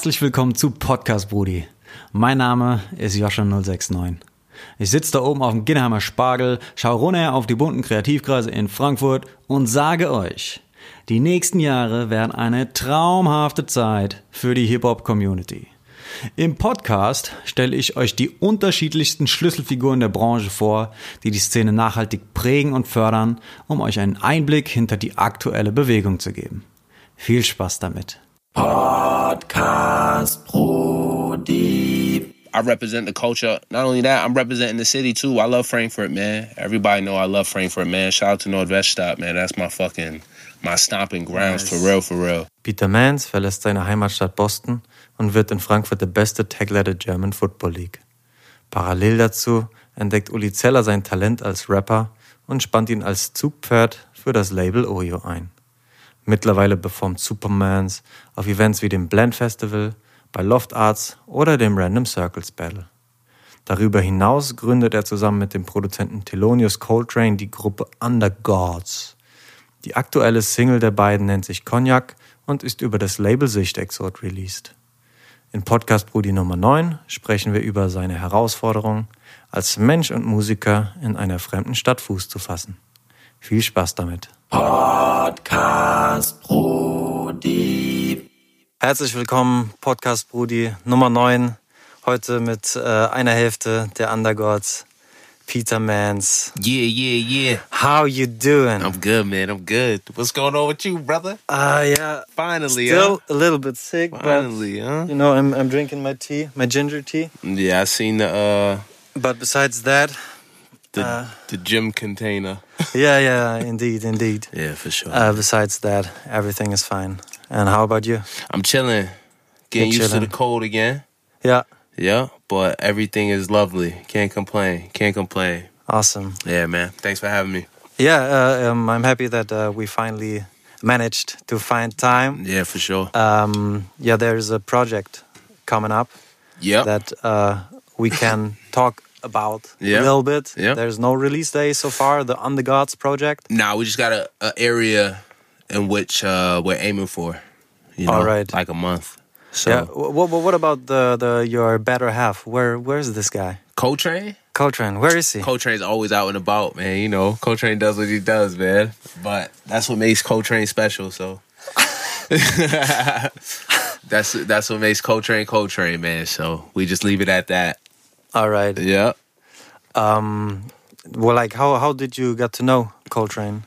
Herzlich willkommen zu Podcast Brudi. Mein Name ist Joscha069. Ich sitze da oben auf dem Ginheimer Spargel, schaue runter auf die bunten Kreativkreise in Frankfurt und sage euch, die nächsten Jahre werden eine traumhafte Zeit für die Hip-Hop-Community. Im Podcast stelle ich euch die unterschiedlichsten Schlüsselfiguren der Branche vor, die die Szene nachhaltig prägen und fördern, um euch einen Einblick hinter die aktuelle Bewegung zu geben. Viel Spaß damit. Podcast Brody. I represent the culture. Not only that, I'm representing the city too. I love Frankfurt, man. Everybody know I love Frankfurt, man. Shout out to Nordweststadt, man. That's my fucking my stomping grounds for real, for real. Peter Mans verlässt seine Heimatstadt Boston und wird in Frankfurt der beste Tackler der German Football League. Parallel dazu entdeckt Uli Zeller sein Talent als Rapper und spannt ihn als Zugpferd für das Label Oyo ein. Mittlerweile performt Supermans auf Events wie dem Blend Festival, bei Loft Arts oder dem Random Circles Battle. Darüber hinaus gründet er zusammen mit dem Produzenten Thelonious Coltrane die Gruppe Under Gods. Die aktuelle Single der beiden nennt sich Cognac und ist über das Label Sichtexort released. In Podcast Brudi Nummer 9 sprechen wir über seine Herausforderung, als Mensch und Musiker in einer fremden Stadt Fuß zu fassen. Viel Spaß damit. Podcast Brody. Herzlich willkommen, Podcast Brudi Nummer 9. Heute mit äh, einer Hälfte der Undergods, Peter Mans. Yeah, yeah, yeah. How you doing? I'm good, man. I'm good. What's going on with you, brother? Uh, yeah, Finally, still a little bit sick, huh? but Finally, huh? you know, I'm, I'm drinking my tea, my ginger tea. Yeah, I seen the uh But besides that, the Uh. the gym container. yeah, yeah, indeed, indeed. Yeah, for sure. Uh, besides that, everything is fine. And how about you? I'm chilling, getting You're used to the cold again. Yeah, Yeah, but everything is lovely. Can't complain. Can't complain. awesome. Yeah, man. Thanks for having me. Yeah, uh, um, I'm happy that uh, we finally managed to find time. Yeah, for sure. Um, yeah, there's a project coming up Yeah. that uh, we can talk about Yeah. a little bit. Yeah. There's no release day so far. The Under Gods project. Nah, we just got a, a area in which uh, we're aiming for. You know, All right. like a month. So Yeah. What, what about the the your better half? Where Where's this guy? Coltrane, Coltrane. Where is he? Coltrane's always out and about, man. You know, Coltrane does what he does, man. But that's what makes Coltrane special. So that's that's what makes Coltrane Coltrane, man. So we just leave it at that. All right. Yeah. Um. Well, like how how did you get to know Coltrane?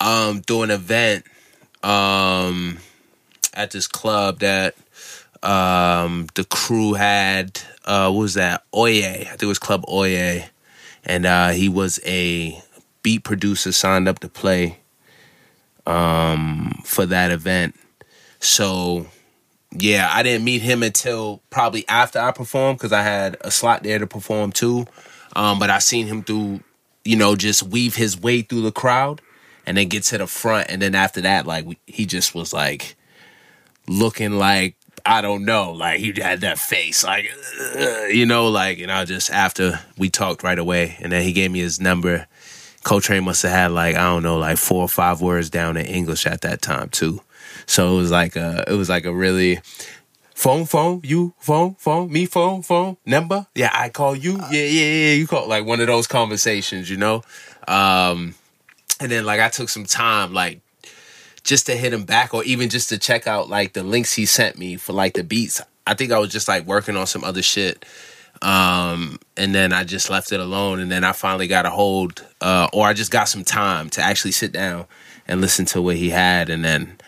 um do an event um at this club that um the crew had uh what was that oye i think it was club oye and uh he was a beat producer signed up to play um for that event so yeah i didn't meet him until probably after i performed because i had a slot there to perform too. Um but i seen him through you know just weave his way through the crowd and then get to the front. And then after that like he just was like looking like i don't know like he had that face like "Ugh," you know like and i just after we talked right away and then he gave me his number coltrane must have had like i don't know like four or five words down in english at that time too so it was like a it was like a really phone phone you phone phone me phone phone number. Yeah i call you. Yeah yeah yeah. You call like one of those conversations you know? Um and then like I took some time like just to hit him back or even just to check out like the links he sent me for like the beats. I think I was just like working on some other shit. Um and then I just left it alone. And then I finally got a hold uh or I just got some time to actually sit down and listen to what he had. And then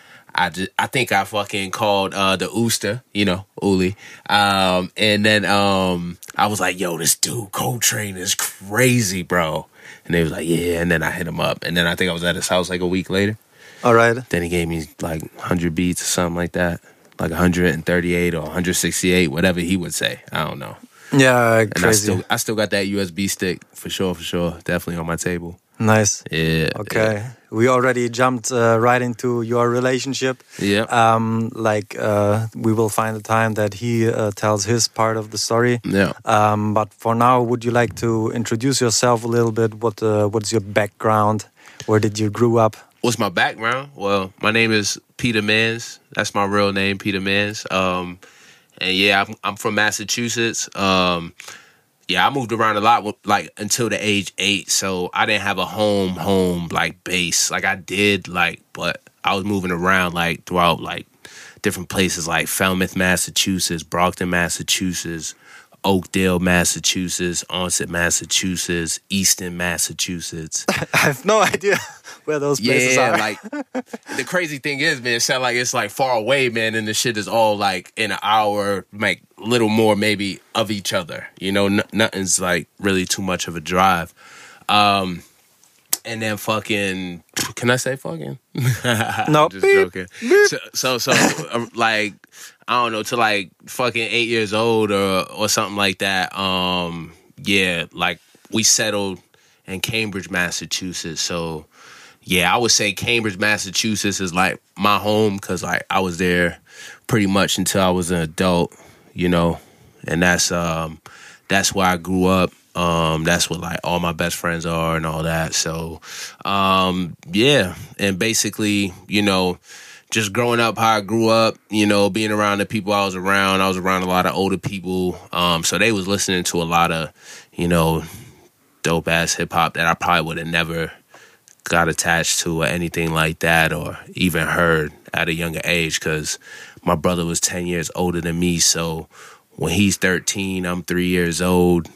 I just, I think I fucking called uh the Ooster, you know, Uli. Um and then um I was like, yo, this dude Coltrane is crazy, bro. And they was like, yeah, and then I hit him up. And then I think I was at his house like a week later. All right. Then he gave me like 100 beats or something like that. Like 138 or 168, whatever he would say. I don't know. Yeah, And I crazy. still I still got that USB stick for sure, for sure. Definitely on my table. nice. Yeah. Okay. We already jumped uh, right into your relationship. Yeah. Um, like uh, we will find a time that he uh, tells his part of the story. Yeah. Um, but for now, would you like to introduce yourself a little bit? What uh, what's your background? Where did you grew up? what's my background? Well, my name is Peter Mans. That's my real name, Peter Mans. Um, and yeah, I'm, I'm from Massachusetts. Um, yeah, I moved around a lot, with, like until the age eight. So I didn't have a home, home like base. Like I did, like, but I was moving around like throughout like different places, like Falmouth, Massachusetts, Brockton, Massachusetts, Oakdale, Massachusetts, Onset, Massachusetts, Easton, Massachusetts. I have no idea where those places yeah, are. like the crazy thing is, man, it sounds like it's like far away, man, and the shit is all like in an hour, like little more maybe of each other. You know, n- nothing's like really too much of a drive. Um, and then fucking, can I say fucking? No. just Beep. joking. So, so, so uh, like, I don't know, to like fucking eight years old or or something like that. Um, yeah, like we settled in Cambridge, Massachusetts. So, yeah, I would say Cambridge, Massachusetts is like my home because like I was there pretty much until I was an adult, you know, and that's um that's where I grew up. Um, that's what like all my best friends are and all that. So, um, yeah, and basically, you know, just growing up how I grew up, you know, being around the people I was around, I was around a lot of older people. Um, so they was listening to a lot of, you know, dope ass hip hop that I probably would have never got attached to or anything like that or even heard at a younger age because my brother was 10 years older than me. So when he's 13, I'm three years old,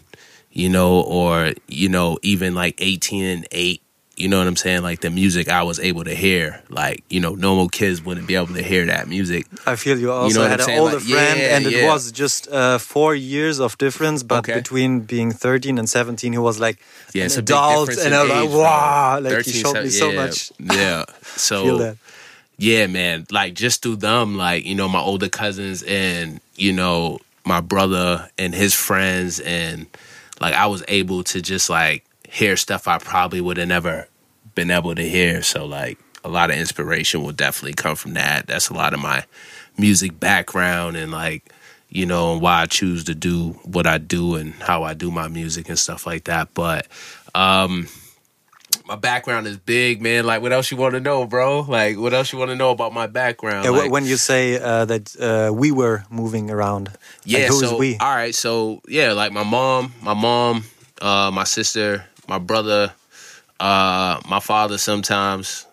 you know, or, you know, even like 18 and 8. You know what I'm saying? Like the music I was able to hear, like you know, normal kids wouldn't be able to hear that music. I feel you also know what had an older Like, friend, yeah, and it was just uh, four years of difference. But Okay. between being 13 and 17, he was like Yeah, an it's adult, and I was like, wow, like he showed me so yeah, much. Yeah. So yeah, man, like just through them, like, you know, my older cousins and, you know, my brother and his friends and like I was able to just like hear stuff I probably would have never been able to hear. So like a lot of inspiration will definitely come from that. That's a lot of my music background and like, you know, why I choose to do what I do and how I do my music and stuff like that. But um my background is big, man. Like, what else you want to know, bro? Like, what else you want to know about my background? Yeah, Like- when you say uh, that uh, we were moving around, yeah, like, so we? all right, so yeah, like my mom, my mom, uh, my sister, my brother, uh, my father. Sometimes,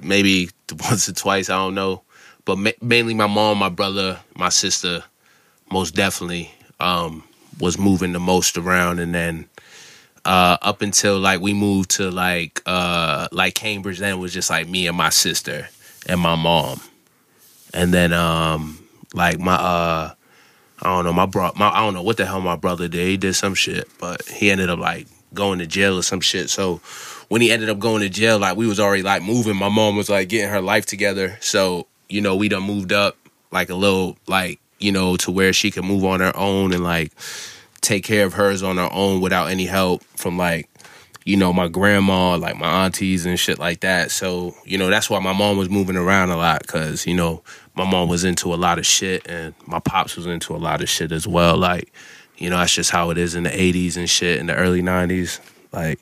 maybe once or twice, I don't know, but ma- mainly my mom, my brother, my sister. Most definitely um, was moving the most around, and then uh, up until like we moved to like uh, like Cambridge, then it was just like me and my sister and my mom, and then um, like my uh. I don't know. My bro, my I don't know what the hell my brother did. He did some shit, but he ended up like going to jail or some shit. So when he ended up going to jail, like we was already like moving. My mom was like getting her life together. So you know we done moved up like a little like you know to where she could move on her own and like take care of hers on her own without any help from like you know my grandma, like my aunties and shit like that. So you know that's why my mom was moving around a lot because you know my mom was into a lot of shit and my pops was into a lot of shit as well. Like you know that's just how it is in the '80s and shit in the early '90s. Like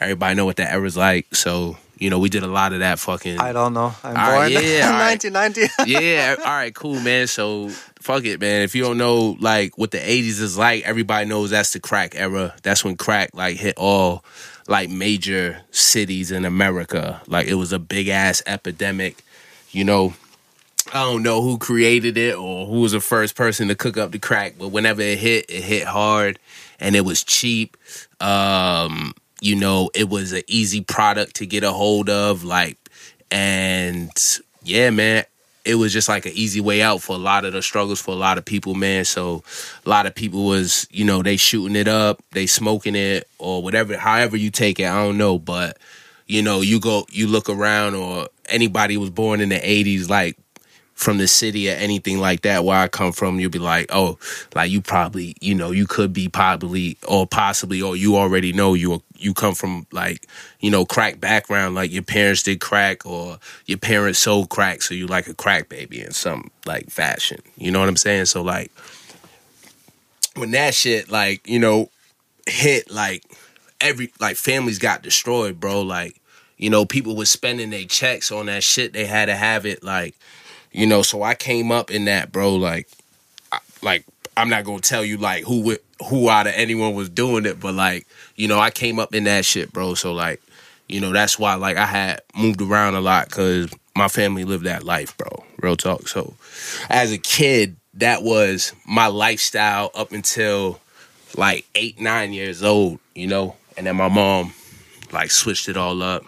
everybody know what that era's like. So you know we did a lot of that fucking. I don't know. I'm All right, born yeah, right. 1990. yeah, all right, cool, man. So fuck it, man. If you don't know like what the '80s is like, everybody knows that's the crack era. That's when crack like hit all like major cities in America. Like it was a big ass epidemic. You know, I don't know who created it or who was the first person to cook up the crack, but whenever it hit, it hit hard and it was cheap. Um, you know, it was an easy product to get a hold of, like, and yeah, man, it was just like an easy way out for a lot of the struggles for a lot of people, man. So a lot of people was, you know, they shooting it up, they smoking it, or whatever, however you take it, I don't know, but you know, you go, you look around, or anybody was born in the '80s, like from the city or anything like that where I come from, you'll be like, oh, like you probably, you know, you could be probably or possibly or you already know you you come from like, you know, crack background, like your parents did crack or your parents sold crack, so you like a crack baby in some like fashion. You know what I'm saying? So like when that shit like, you know, hit like every like families got destroyed, bro. Like, you know, people was spending their checks on that shit. They had to have it, like, you know. So I came up in that, bro. Like, I, like I'm not gonna tell you like who who out of anyone was doing it, but like, you know, I came up in that shit, bro. So like, you know, that's why like I had moved around a lot because my family lived that life, bro. Real talk. So as a kid, that was my lifestyle up until like eight, nine years old, you know. And then my mom like switched it all up,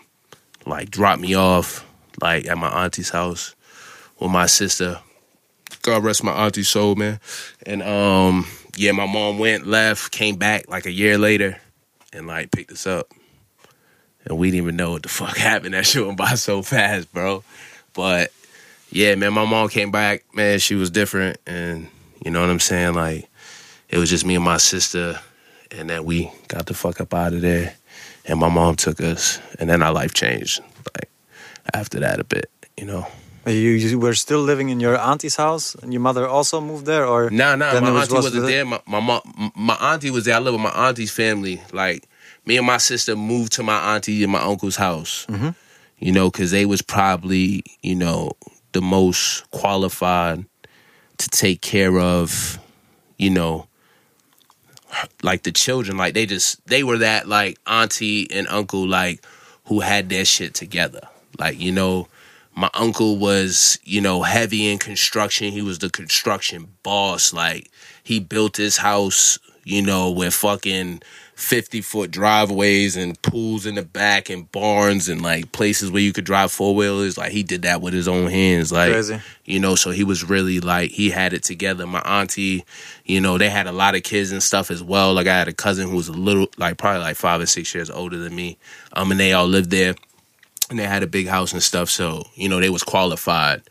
like dropped me off like at my auntie's house with my sister. God rest my auntie's soul, man. And um, yeah, my mom went, left, came back like a year later, and like picked us up. And we didn't even know what the fuck happened. That shit went by so fast, bro. But yeah, man, my mom came back, man, she was different. And you know what I'm saying? Like, it was just me and my sister. And then we got the fuck up out of there. And my mom took us. And then our life changed, like, after that a bit, you know? You, you were still living in your auntie's house, and your mother also moved there, or Nah, nah, my was auntie wasn't there. My, my mom, my auntie was there. I live with my auntie's family. Like me and my sister moved to my auntie and my uncle's house. Mm-hmm. You know, because they was probably you know the most qualified to take care of, you know, like the children. Like they just they were that like auntie and uncle like who had their shit together. Like you know, my uncle was you know heavy in construction. He was the construction boss. Like he built his house, you know, with fucking. 50 foot driveways and pools in the back and barns and like places where you could drive four wheelers. Like he did that with his own hands. Like, Crazy. you know, so he was really like, he had it together. My auntie, you know, they had a lot of kids and stuff as well. Like I had a cousin who was a little, like probably like five or six years older than me. Um, and they all lived there and they had a big house and stuff. So, you know, they was qualified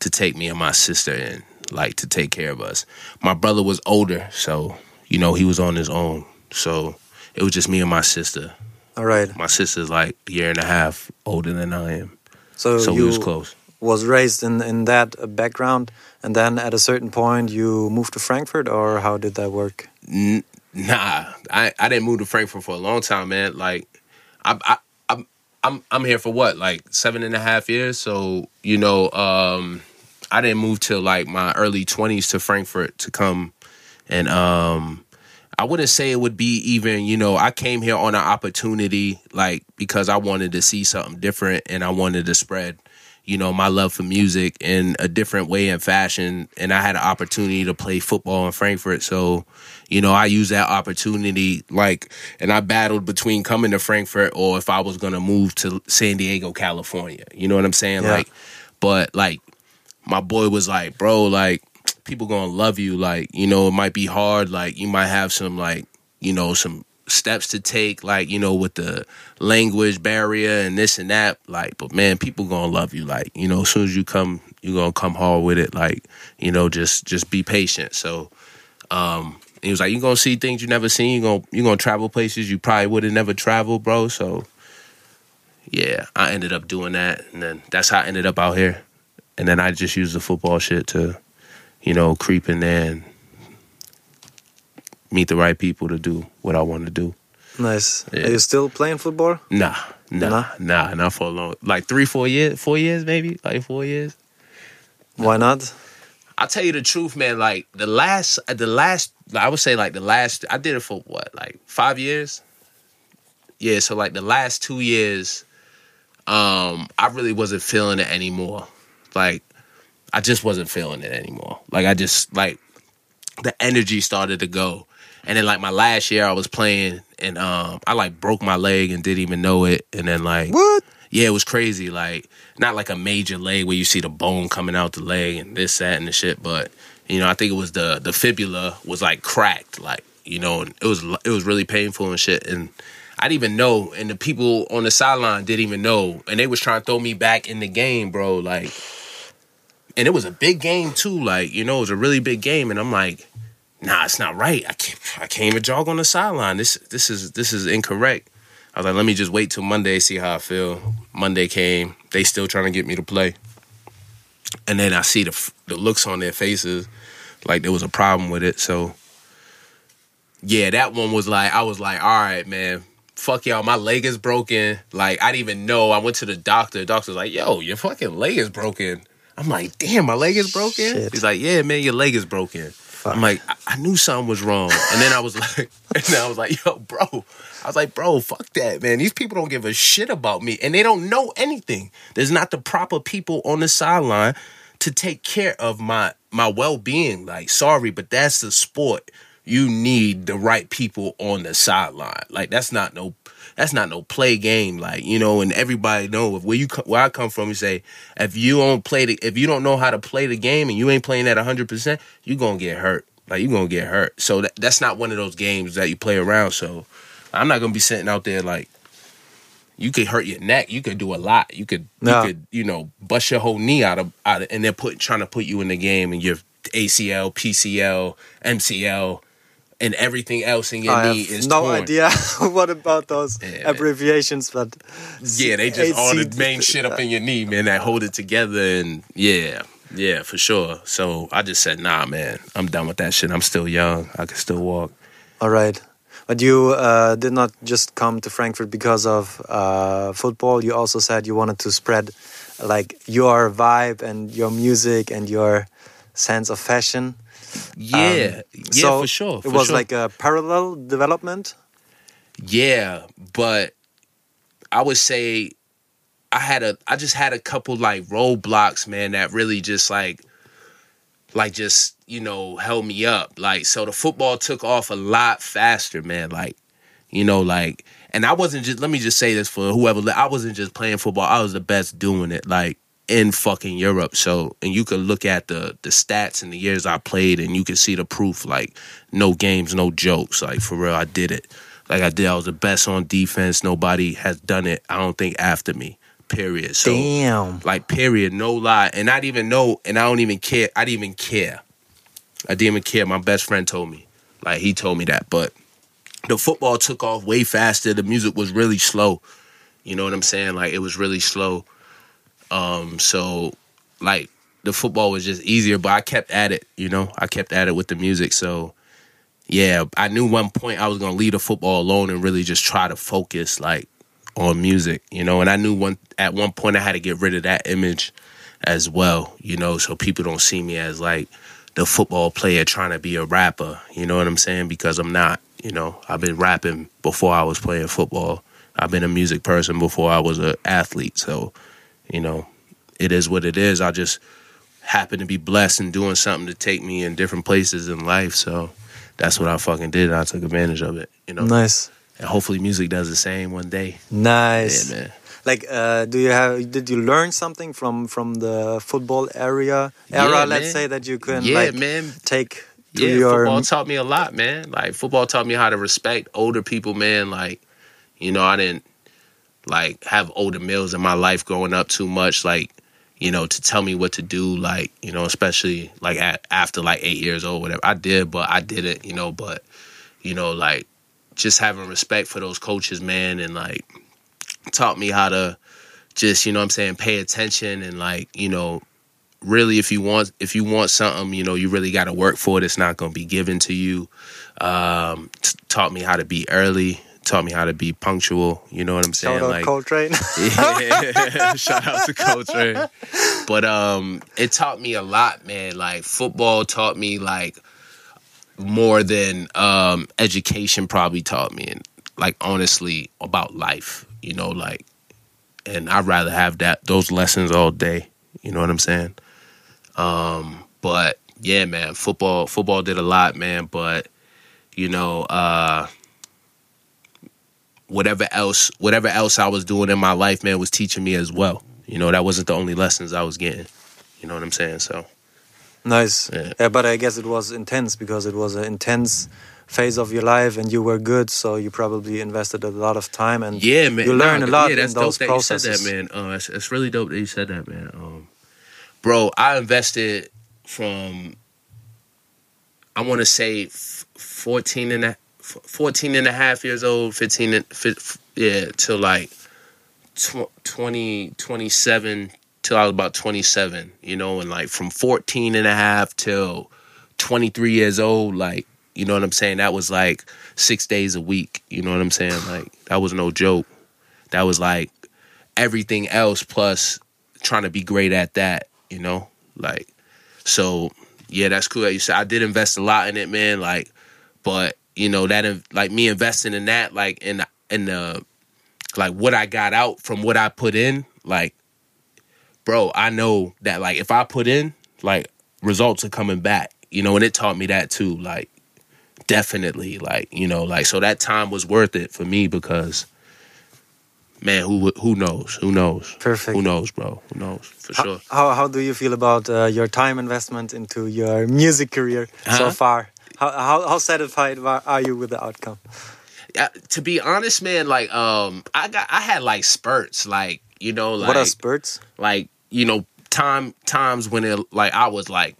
to take me and my sister in, like to take care of us. My brother was older, so, you know, he was on his own. So it was just me and my sister. All right. My sister's like a year and a half older than I am. So, So you we was close. was raised in in that background, and then at a certain point you moved to Frankfurt, or how did that work? N- nah, I, I didn't move to Frankfurt for a long time, man. Like, I, I, I'm I'm here for what, like seven and a half years. So you know, um, I didn't move till like my early twenties to Frankfurt to come, and um, I wouldn't say it would be even. You know, I came here on an opportunity, like because I wanted to see something different, and I wanted to spread. You know, my love for music in a different way and fashion. And I had an opportunity to play football in Frankfurt. So, you know, I used that opportunity, like, and I battled between coming to Frankfurt or if I was going to move to San Diego, California. You know what I'm saying? Yeah. Like, but like, my boy was like, bro, like, people gonna love you. Like, you know, it might be hard. Like, you might have some, like, you know, some steps to take, like, you know, with the language barrier and this and that. Like, but man, people gonna love you. Like, you know, as soon as you come, you gonna come hard with it. Like, you know, just just be patient. So, um, he was like, you gonna see things you never seen. You gonna you gonna travel places you probably would have never traveled, bro. So, yeah, I ended up doing that, and then that's how I ended up out here. And then I just used the football shit to, you know, creep in there and meet the right people to do what I want to do. Nice. Yeah. Are you still playing football? Nah, nah, Nah? nah, not for a long, like three, four years, four years maybe, like four years. Why not? I'll tell you the truth, man. Like the last, uh, the last, I would say like the last. I did it for what, like five years. Yeah, so like the last two years, um, I really wasn't feeling it anymore. Like, I just wasn't feeling it anymore. Like I just like the energy started to go. And then like my last year I was playing and um I like broke my leg and didn't even know it. And then like What? yeah, it was crazy. Like not like a major leg where you see the bone coming out the leg and this, that, and the shit. But you know, I think it was the the fibula was like cracked. Like you know, and it was it was really painful and shit. And I didn't even know. And the people on the sideline didn't even know. And they was trying to throw me back in the game, bro. Like, and it was a big game too. Like you know, it was a really big game. And I'm like, nah, it's not right. I can't I can't even jog on the sideline. This this is this is incorrect. I was like, let me just wait till Monday, see how I feel. Monday came. They still trying to get me to play. And then I see the the looks on their faces, like there was a problem with it. So, yeah, that one was like, I was like, all right, man, fuck y'all, my leg is broken. Like I didn't even know. I went to the doctor. The doctor was like, yo, your fucking leg is broken. I'm like, damn, my leg is broken. Shit. He's like, yeah, man, your leg is broken. I'm like, I-, I knew something was wrong. And then I was like, and then I was like, yo, bro. I was like, bro, fuck that, man. These people don't give a shit about me and they don't know anything. There's not the proper people on the sideline to take care of my my well-being. Like, sorry, but that's the sport. You need the right people on the sideline. Like, that's not no that's not no play game. Like, you know, and everybody know if where you where I come from, you say if you don't play the if you don't know how to play the game and you ain't playing at hundred percent, you gonna get hurt. Like you gonna get hurt. So that, that's not one of those games that you play around. So I'm not gonna be sitting out there like you could hurt your neck. You could do a lot. You could Yeah. you could you know bust your whole knee out of out of, and they're put trying to put you in the game and your ACL, PCL, MCL, and everything else in your I knee have is no torn. idea what about those Yeah, abbreviations, but Yeah, they just all the main shit up in your knee, man, that hold it together and yeah. Yeah, for sure. So I just said, nah, man, I'm done with that shit. I'm still young. I can still walk. All right. But you uh, did not just come to Frankfurt because of uh, football. You also said you wanted to spread like your vibe and your music and your sense of fashion. Yeah. yeah, Um, so for sure. It was sure. like a parallel development. Yeah, but I would say I had a I just had a couple like roadblocks, man, that really just like like just, you know, held me up. Like so the football took off a lot faster, man. Like, you know, like and I wasn't just let me just say this for whoever I wasn't just playing football. I was the best doing it. Like in fucking Europe. So and you could look at the the stats and the years I played and you could see the proof like no games, no jokes. Like for real, I did it. Like I did, I was the best on defense. Nobody has done it. I don't think after me. Period. So Damn. like period, no lie. And I didn't even know, and I don't even care. I didn't even care. I didn't even care. My best friend told me. Like he told me that. But the football took off way faster. The music was really slow. You know what I'm saying? Like it was really slow. Um, so like the football was just easier, but I kept at it, you know. I kept at it with the music. So yeah, I knew one point I was gonna leave the football alone and really just try to focus like on music, you know. And I knew one at one point I had to get rid of that image as well, you know, so people don't see me as like the football player trying to be a rapper, you know what I'm saying? Because I'm not, you know. I've been rapping before I was playing football. I've been a music person before I was an athlete, so you know, it is what it is. I just happen to be blessed and doing something to take me in different places in life, so that's what I fucking did. And I took advantage of it, you know. Nice. And hopefully, music does the same one day. Nice. Yeah, man. Like, uh, do you have? Did you learn something from from the football area era? Yeah, let's say that you can Yeah, like man. take Yeah, your football taught me a lot, man. Like football taught me how to respect older people, man. Like, you know, I didn't like have older males in my life growing up too much, like, you know, to tell me what to do, like, you know, especially like at, after like eight years old, whatever. I did, but I did it, you know, but you know, like just having respect for those coaches, man, and like taught me how to just, you know I'm saying, pay attention and like, you know, really if you want if you want something you know you really got to work for it it's not going to be given to you um t- taught me how to be early taught me how to be punctual you know what i'm saying shout out like Coltrane. yeah. shout out to culture but um it taught me a lot man like football taught me like more than um education probably taught me and like honestly about life you know like and i'd rather have that those lessons all day you know what i'm saying um but yeah man football football did a lot man but you know uh whatever else whatever else I was doing in my life, man, was teaching me as well. You know, that wasn't the only lessons I was getting. You know what I'm saying? So nice. Yeah. Yeah. but I guess it was intense because it was an intense phase of your life, and you were good, so you probably invested a lot of time and yeah, man, you learn Nah, a lot Yeah, in that's those dope that processes. you said that, man. Uh, it's, it's really dope that you said that, man. Um, bro, I invested from I want to say 14 and a, 14 and a half years old, 15 and yeah, till like tw- 20 27 till I was about 27, you know, and like from 14 and a half till 23 years old like you know what I'm saying? That was like six days a week. You know what I'm saying? Like that was no joke. That was like everything else plus trying to be great at that. You know, like so. Yeah, that's cool. You said I did invest a lot in it, man. Like, but you know that like me investing in that, like in the, in the like what I got out from what I put in, like, bro, I know that like if I put in, like results are coming back, you know, and it taught me that too, like definitely, like you know, like so that time was worth it for me because. Man, who who knows? Who knows? Perfect. Who knows, bro? Who knows for how, sure? How how do you feel about uh, your time investment into your music career so Huh? far? How, how how satisfied are you with the outcome? Uh, to be honest, man, like um, I got I had like spurts, like you know, like what are spurts? like you know time times when it like I was like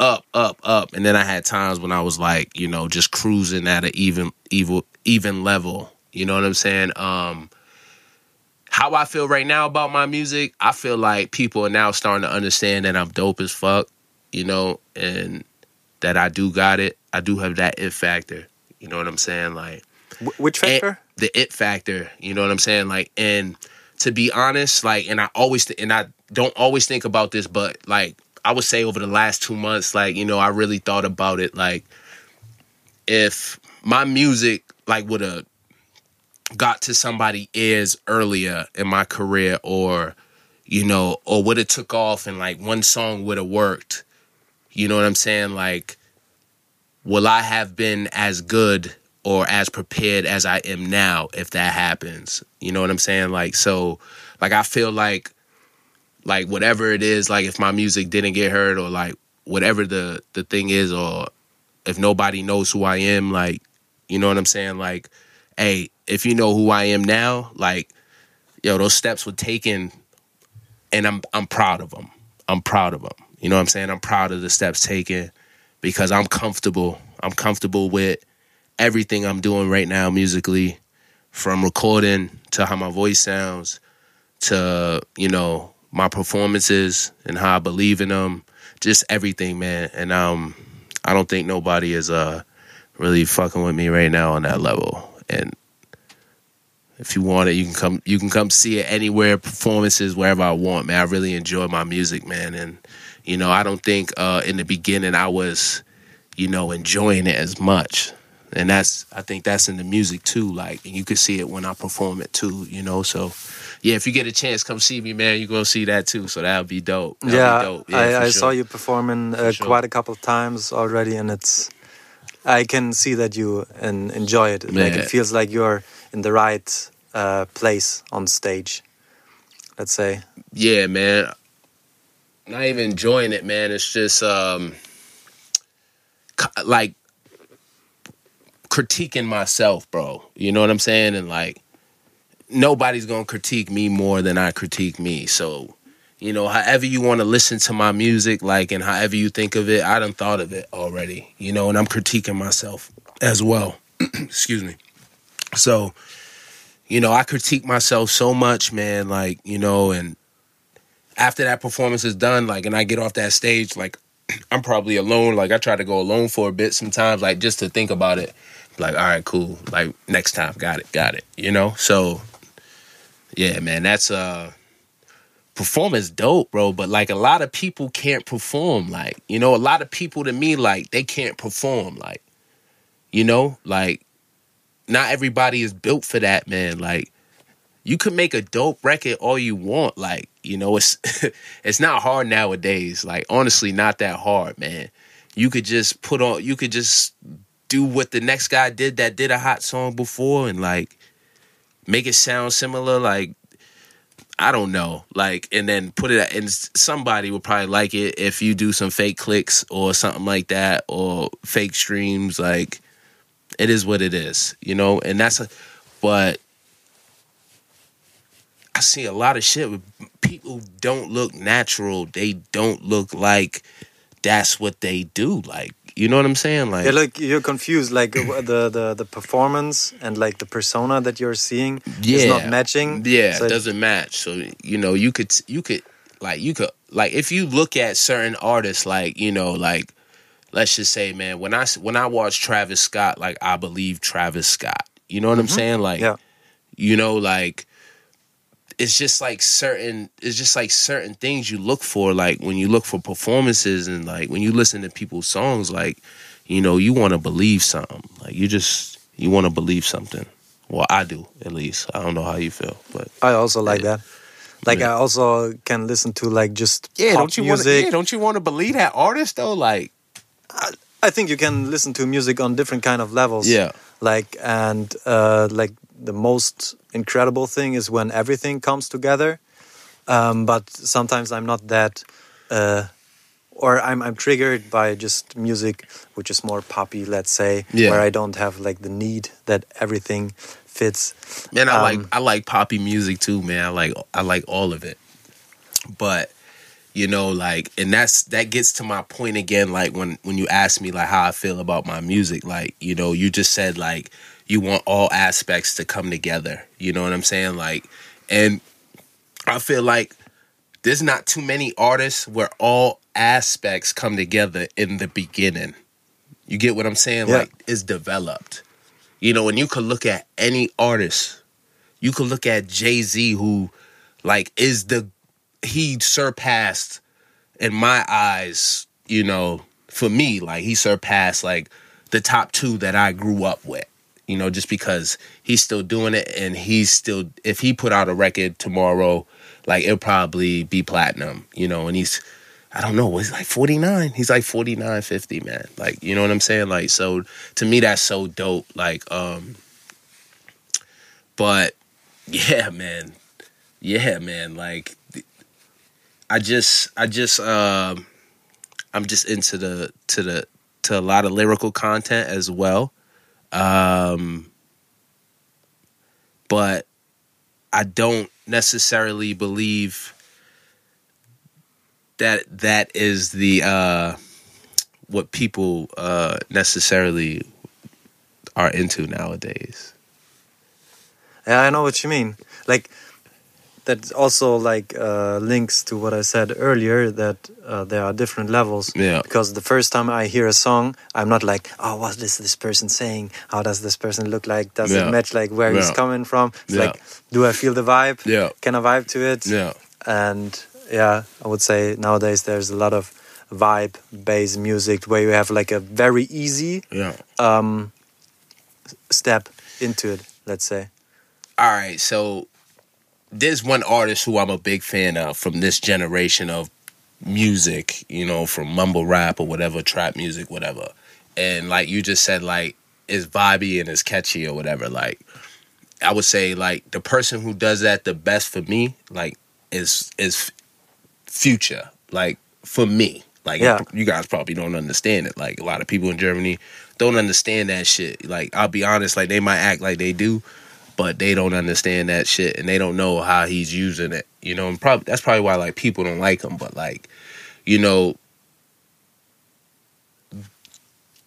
up up up and then I had times when I was like you know just cruising at an even evil even level you know what I'm saying um how I feel right now about my music I feel like people are now starting to understand that I'm dope as fuck you know and that I do got it I do have that it factor you know what I'm saying like which factor? the it factor. You know what I'm saying? Like, and to be honest, like, and I always th- and I don't always think about this, but like, I would say over the last two months, like, you know, I really thought about it. Like, if my music like would have got to somebody ears earlier in my career, or you know, or would have took off and like one song would have worked. You know what I'm saying? Like, will I have been as good or as prepared as I am now if that happens? You know what I'm saying? Like so like I feel like like whatever it is, like if my music didn't get heard or like whatever the the thing is or if nobody knows who I am, like you know what I'm saying? Like, hey, if you know who I am now, like yo, those steps were taken and I'm I'm proud of them. I'm proud of them. You know what I'm saying? I'm proud of the steps taken because I'm comfortable. I'm comfortable with everything I'm doing right now musically, from recording to how my voice sounds, to you know my performances and how I believe in them, just everything, man. And um, I don't think nobody is uh really fucking with me right now on that level. And if you want it, you can come. You can come see it anywhere, performances wherever I want, man. I really enjoy my music, man. And you know, I don't think uh, in the beginning I was, you know, enjoying it as much. And that's, I think that's in the music too. Like, and you can see it when I perform it too. You know, so yeah, if you get a chance, come see me, man. You're gonna see that too. So that'll be dope. That'll yeah, be dope. I, for I saw you performing uh, sure. quite a couple of times already, and it's. I can see that you and enjoy it. Like it feels like you're in the right uh, place on stage. Let's say. yeah, man. Not even enjoying it, man. It's just um like critiquing myself, bro. You know what I'm saying? And like nobody's gonna critique me more than I critique me. So, you know, however you want to listen to my music, like and however you think of it, I done thought of it already. You know, and I'm critiquing myself as well. Excuse me. So, you know, I critique myself so much, man, like, you know, and after that performance is done, like, and I get off that stage, like, I'm probably alone. Like, I try to go alone for a bit sometimes, like, just to think about it. Like, all right, cool. Like, next time, got it, got it. You know? So, yeah, man, that's uh, performance dope, bro. But like, a lot of people can't perform. Like, you know, a lot of people to me, like, they can't perform. Like, you know, like, not everybody is built for that, man. Like, you could make a dope record all you want. Like, you know, it's it's not hard nowadays. Like, honestly, not that hard, man. You could just put on you could just do what the next guy did that did a hot song before and like make it sound similar. Like, I don't know. Like, and then put it and somebody will probably like it if you do some fake clicks or something like that or fake streams. Like, it is what it is, you know, and that's a but I see a lot of shit with people don't look natural. They don't look like that's what they do. Like, you know what I'm saying? Like, Yeah, like you're confused. Like uh, the, the the performance and like the persona that you're seeing yeah, is not matching. Yeah, So it doesn't match. So you know, you could you could like you could like if you look at certain artists, like you know, like let's just say, man, when I when I watch Travis Scott, like I believe Travis Scott. You know what I'm saying? Like, Yeah. you know, like it's just like certain it's just like certain things you look for like when you look for performances and like when you listen to people's songs like you know you want to believe something like you just you want to believe something well i do at least i don't know how you feel but I also like Yeah. that. Like Yeah. I also can listen to like just yeah don't you want to yeah, don't you want to believe that artist though like I think you can listen to music on different kind of levels. Yeah. Like and uh, like the most incredible thing is when everything comes together. Um, but sometimes I'm not that, uh, or I'm I'm triggered by just music which is more poppy, let's say, Yeah. where I don't have like the need that everything fits. Man, I Um, like I like poppy music too, man. I like I like all of it. But you know, like and that's that gets to my point again, like when when you ask me like how I feel about my music, like, you know, you just said like you want all aspects to come together. You know what I'm saying? Like and I feel like there's not too many artists where all aspects come together in the beginning. You get what I'm saying? Yeah. Like it's developed. You know, and you could look at any artist. You could look at Jay Z, who like is the he surpassed in my eyes. You know, for me, like he surpassed like the top two that I grew up with. You know, just because he's still doing it and he's still if he put out a record tomorrow, like it'll probably be platinum. You know, and he's I don't know, he's like 49. He's like 49, 50, man. Like, you know what I'm saying? Like, so to me, that's so dope. Like, um, but yeah, man. Yeah, man. Like, I just, I just, um, I'm just into the, to the, to a lot of lyrical content as well. Um, but I don't necessarily believe that that is the uh what people uh necessarily are into nowadays. Yeah, I know what you mean. Like that also like uh, links to what I said earlier that uh, there are different levels. Yeah. Because the first time I hear a song, I'm not like, oh, what is this person saying? How does this person look like? Does Yeah. it match like where he's coming from? It's Yeah. like, do I feel the vibe? Yeah. Can I vibe to it? Yeah. And yeah, I would say nowadays there's a lot of vibe based music where you have like a very easy Yeah. um, step into it. Let's say. All right, so there's one artist who I'm a big fan of from this generation of music, you know, from mumble rap or whatever, trap music, whatever. And like you just said, like it's vibey and it's catchy or whatever. Like I would say, like the person who does that the best for me, like is is Future. Like for me, like Yeah. you guys probably don't understand it. Like a lot of people in Germany don't understand that shit. Like I'll be honest, like they might act like they do, but they don't understand that shit and they don't know how he's using it. You know, and probably that's probably why like people don't like him. But like, you know,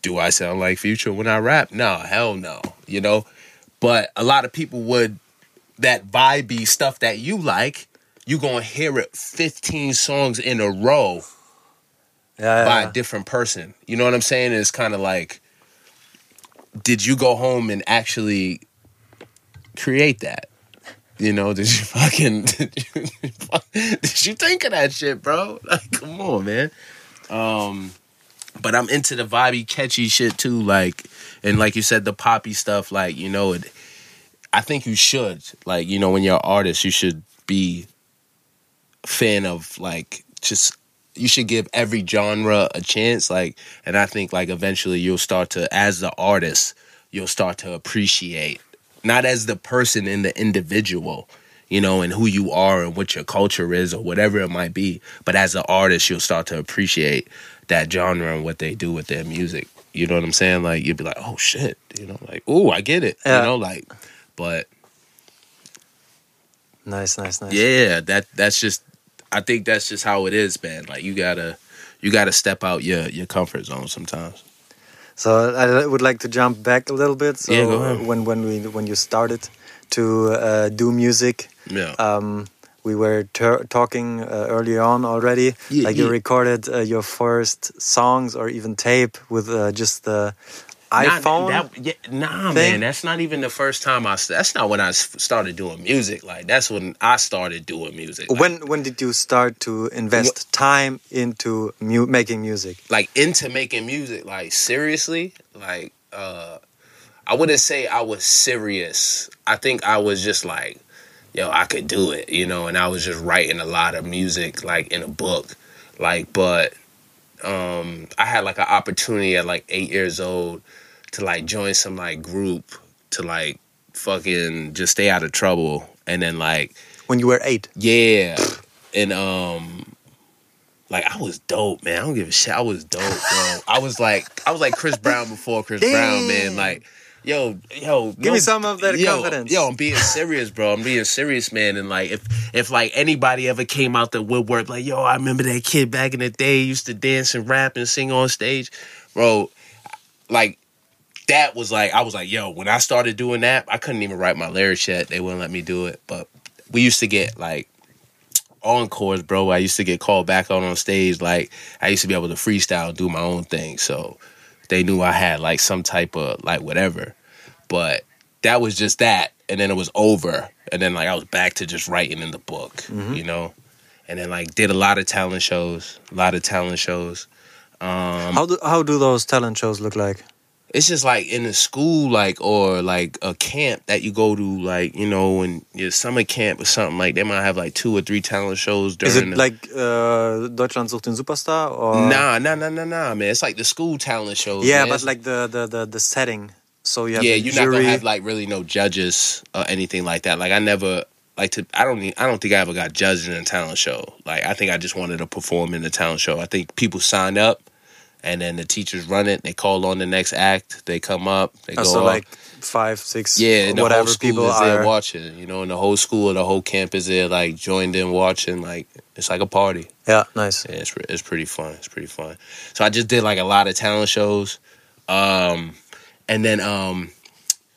do I sound like Future when I rap? No, hell no. You know, but a lot of people would that vibey stuff that you like. You gonna hear it fifteen songs in a row Yeah. by yeah. a different person. You know what I'm saying? It's kind of like, did you go home and actually create that? You know, did you fucking did you, did you think of that shit, bro? Like, come on, man. Um, but I'm into the vibey, catchy shit too. Like, and like you said, the poppy stuff. Like, you know, it. I think you should. Like, you know, when you're an artist, you should be fan of like just you should give every genre a chance like and i think like eventually you'll start to as the artist you'll start to appreciate not as the person and the individual you know and who you are and what your culture is or whatever it might be but as an artist you'll start to appreciate that genre and what they do with their music you know what i'm saying like you'd be like oh shit you know like oh i get it Yeah. you know like but Nice, nice, nice. yeah, that that's just I think that's just how it is, man. Like you gotta you gotta step out your your comfort zone sometimes. So I would like to jump back a little bit. So Yeah, go ahead. when when we when you started to uh, do music, Yeah. um, we were talking uh, earlier on already. Yeah, like you recorded uh, your first songs or even tape with uh, just the Nah, iPhone. that- yeah, nah, thing? man, that's not even the first time I. That's not when I started doing music. Like that's when I started doing music. Like, when when did you start to invest time into mu- making music? like into making music like seriously like uh i wouldn't say i was serious i think i was just like yo i could do it you know and i was just writing a lot of music like in a book like but um i had like an opportunity at like eight years old to like join some like group to like fucking just stay out of trouble and then like When you were eight. yeah. And um like I was dope, man. I don't give a shit. I was dope, bro. I was like I was like Chris Brown before Chris Brown, man. Like Yo, yo, Give me some of that yo, confidence. Yo, I'm being serious, bro. I'm being serious, man. And like, if if like anybody ever came out the woodwork, like, yo, I remember that kid back in the day used to dance and rap and sing on stage, bro. Like, that was like, I was like, yo, when I started doing that, I couldn't even write my lyrics yet. They wouldn't let me do it. But we used to get like encores, bro. I used to get called back out on stage. Like, I used to be able to freestyle, and do my own thing. So they knew I had like some type of like whatever. But that was just that. And then it was over. And then like I was back to just writing in the book, Mm-hmm. you know? And then like did a lot of talent shows, a lot of talent shows. Um how do how do those talent shows look like? It's just like in a school like or like a camp that you go to like, you know, in your summer camp or something like they might have like two or three talent shows during Is it the like uh, Deutschland sucht den Superstar or Nah, nah, nah, nah, nah, man. It's like the school talent shows. Yeah, man. but It's- like the the the, the setting. So you have yeah, you're not gonna have like really no judges or anything like that. Like I never like to. I don't. need- I don't think I ever got judged in a talent show. Like I think I just wanted to perform in the talent show. I think people sign up, and then the teachers run it. They call on the next act. They come up. They Uh, go so up. like five, six, yeah, and the whatever whole school people is there are. watching. You know, and the whole school or the whole camp is there, like joined in watching. Like it's like a party. Yeah, nice. Yeah, it's it's pretty fun. It's pretty fun. So I just did like a lot of talent shows, um, and then um,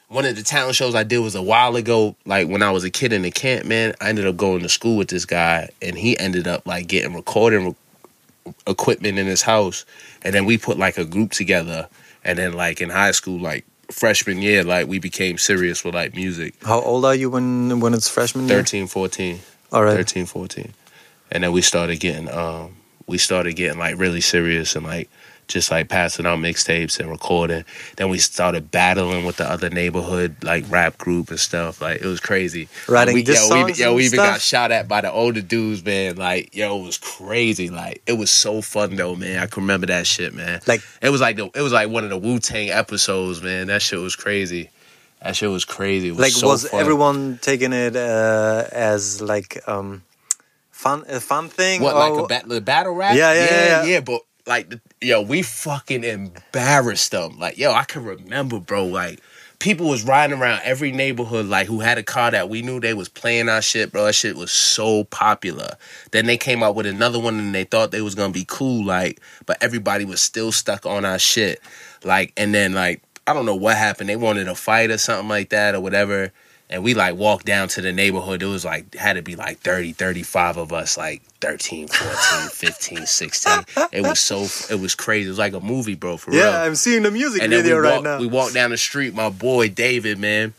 one of the talent shows I did was a while ago. Like when I was a kid in the camp, man, I ended up going to school with this guy, and he ended up like getting recording re- equipment in his house, and then we put like a group together, and then like in high school, like freshman year, like we became serious with like music. How old are you when when it's freshman year? 13, 14. All right. 13, 14. And then we started getting um we started getting like really serious and like just like passing out mixtapes and recording. Then we started battling with the other neighborhood like rap group and stuff. Like it was crazy. Writing we, yo, we, yo, we even stuff? got shot at by the older dudes, man. Like, yo, it was crazy. Like, it was so fun though, man. I can remember that shit, man. Like- it was like the it was like one of the Wu Tang episodes, man. That shit was crazy. That shit was crazy. Was like so was fun. everyone taking it uh, as like um fun a fun thing? What or- like a bat- the battle rap? Yeah, yeah, yeah, yeah. But like, yo, we fucking embarrassed them. Like, yo, I can remember, bro. Like, people was riding around every neighborhood, like who had a car that we knew they was playing our shit, bro. That shit was so popular. Then they came out with another one, and they thought they was gonna be cool, like, but everybody was still stuck on our shit. Like, and then like, I don't know what happened. They wanted a fight or something like that or whatever. And we like walked down to the neighborhood. It was like had to be like 30, 35 of us, like 13, 14, 15, 16. It was so it was crazy. It was like a movie, bro, for real. yeah, I'm seeing the music and then we video right now. we walked down the street, my boy David, man.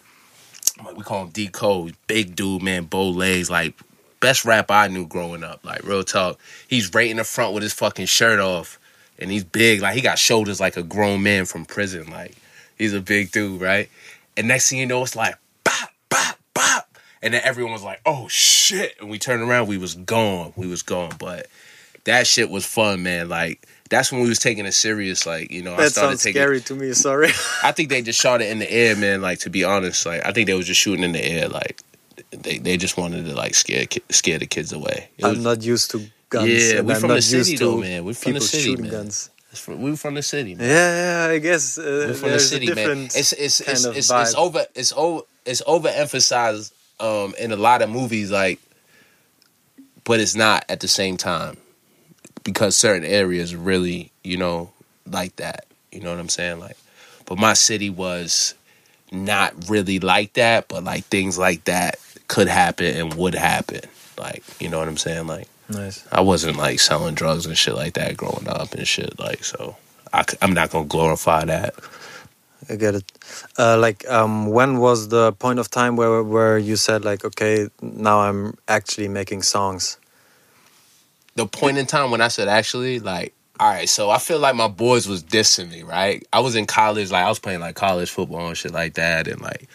We call him D Code. Big dude, man, bow legs, like best rap I knew growing up. Like real talk. He's right in the front with his fucking shirt off. And he's big. Like he got shoulders like a grown man from prison. Like he's a big dude, right? And next thing you know, it's like. And then everyone was like, oh shit. And we turned around, we was gone. We was gone. But that shit was fun, man. Like that's when we was taking it serious. Like, you know, I that started sounds taking scary to me. Sorry. I think they just shot it in the air, man. Like to be honest, like I think they was just shooting in the air. Like they they just wanted to like scare scare the kids away. It I'm was- not used to guns. Yeah, we I'm from the city though, man. We from the city, man. guns. from- we from the city, man. Yeah, yeah, I guess uh, We're from the city, man. It's it's it's it's, it's over it's over it's overemphasized um in a lot of movies, like, but it's not at the same time because certain areas really, you know, like that. You know what I'm saying? Like, but my city was not really like that, but like things like that could happen and would happen. Like, you know what I'm saying? Like, Nice. I wasn't like selling drugs and shit like that growing up and shit. Like, so I, am not gonna glorify that. I get it. Uh, like, um, when was the point of time where where you said like, okay, now I'm actually making songs? The point in time when I said actually, like, all right, so I feel like my boys was dissing me, right? I was in college, like I was playing like college football and shit like that, and like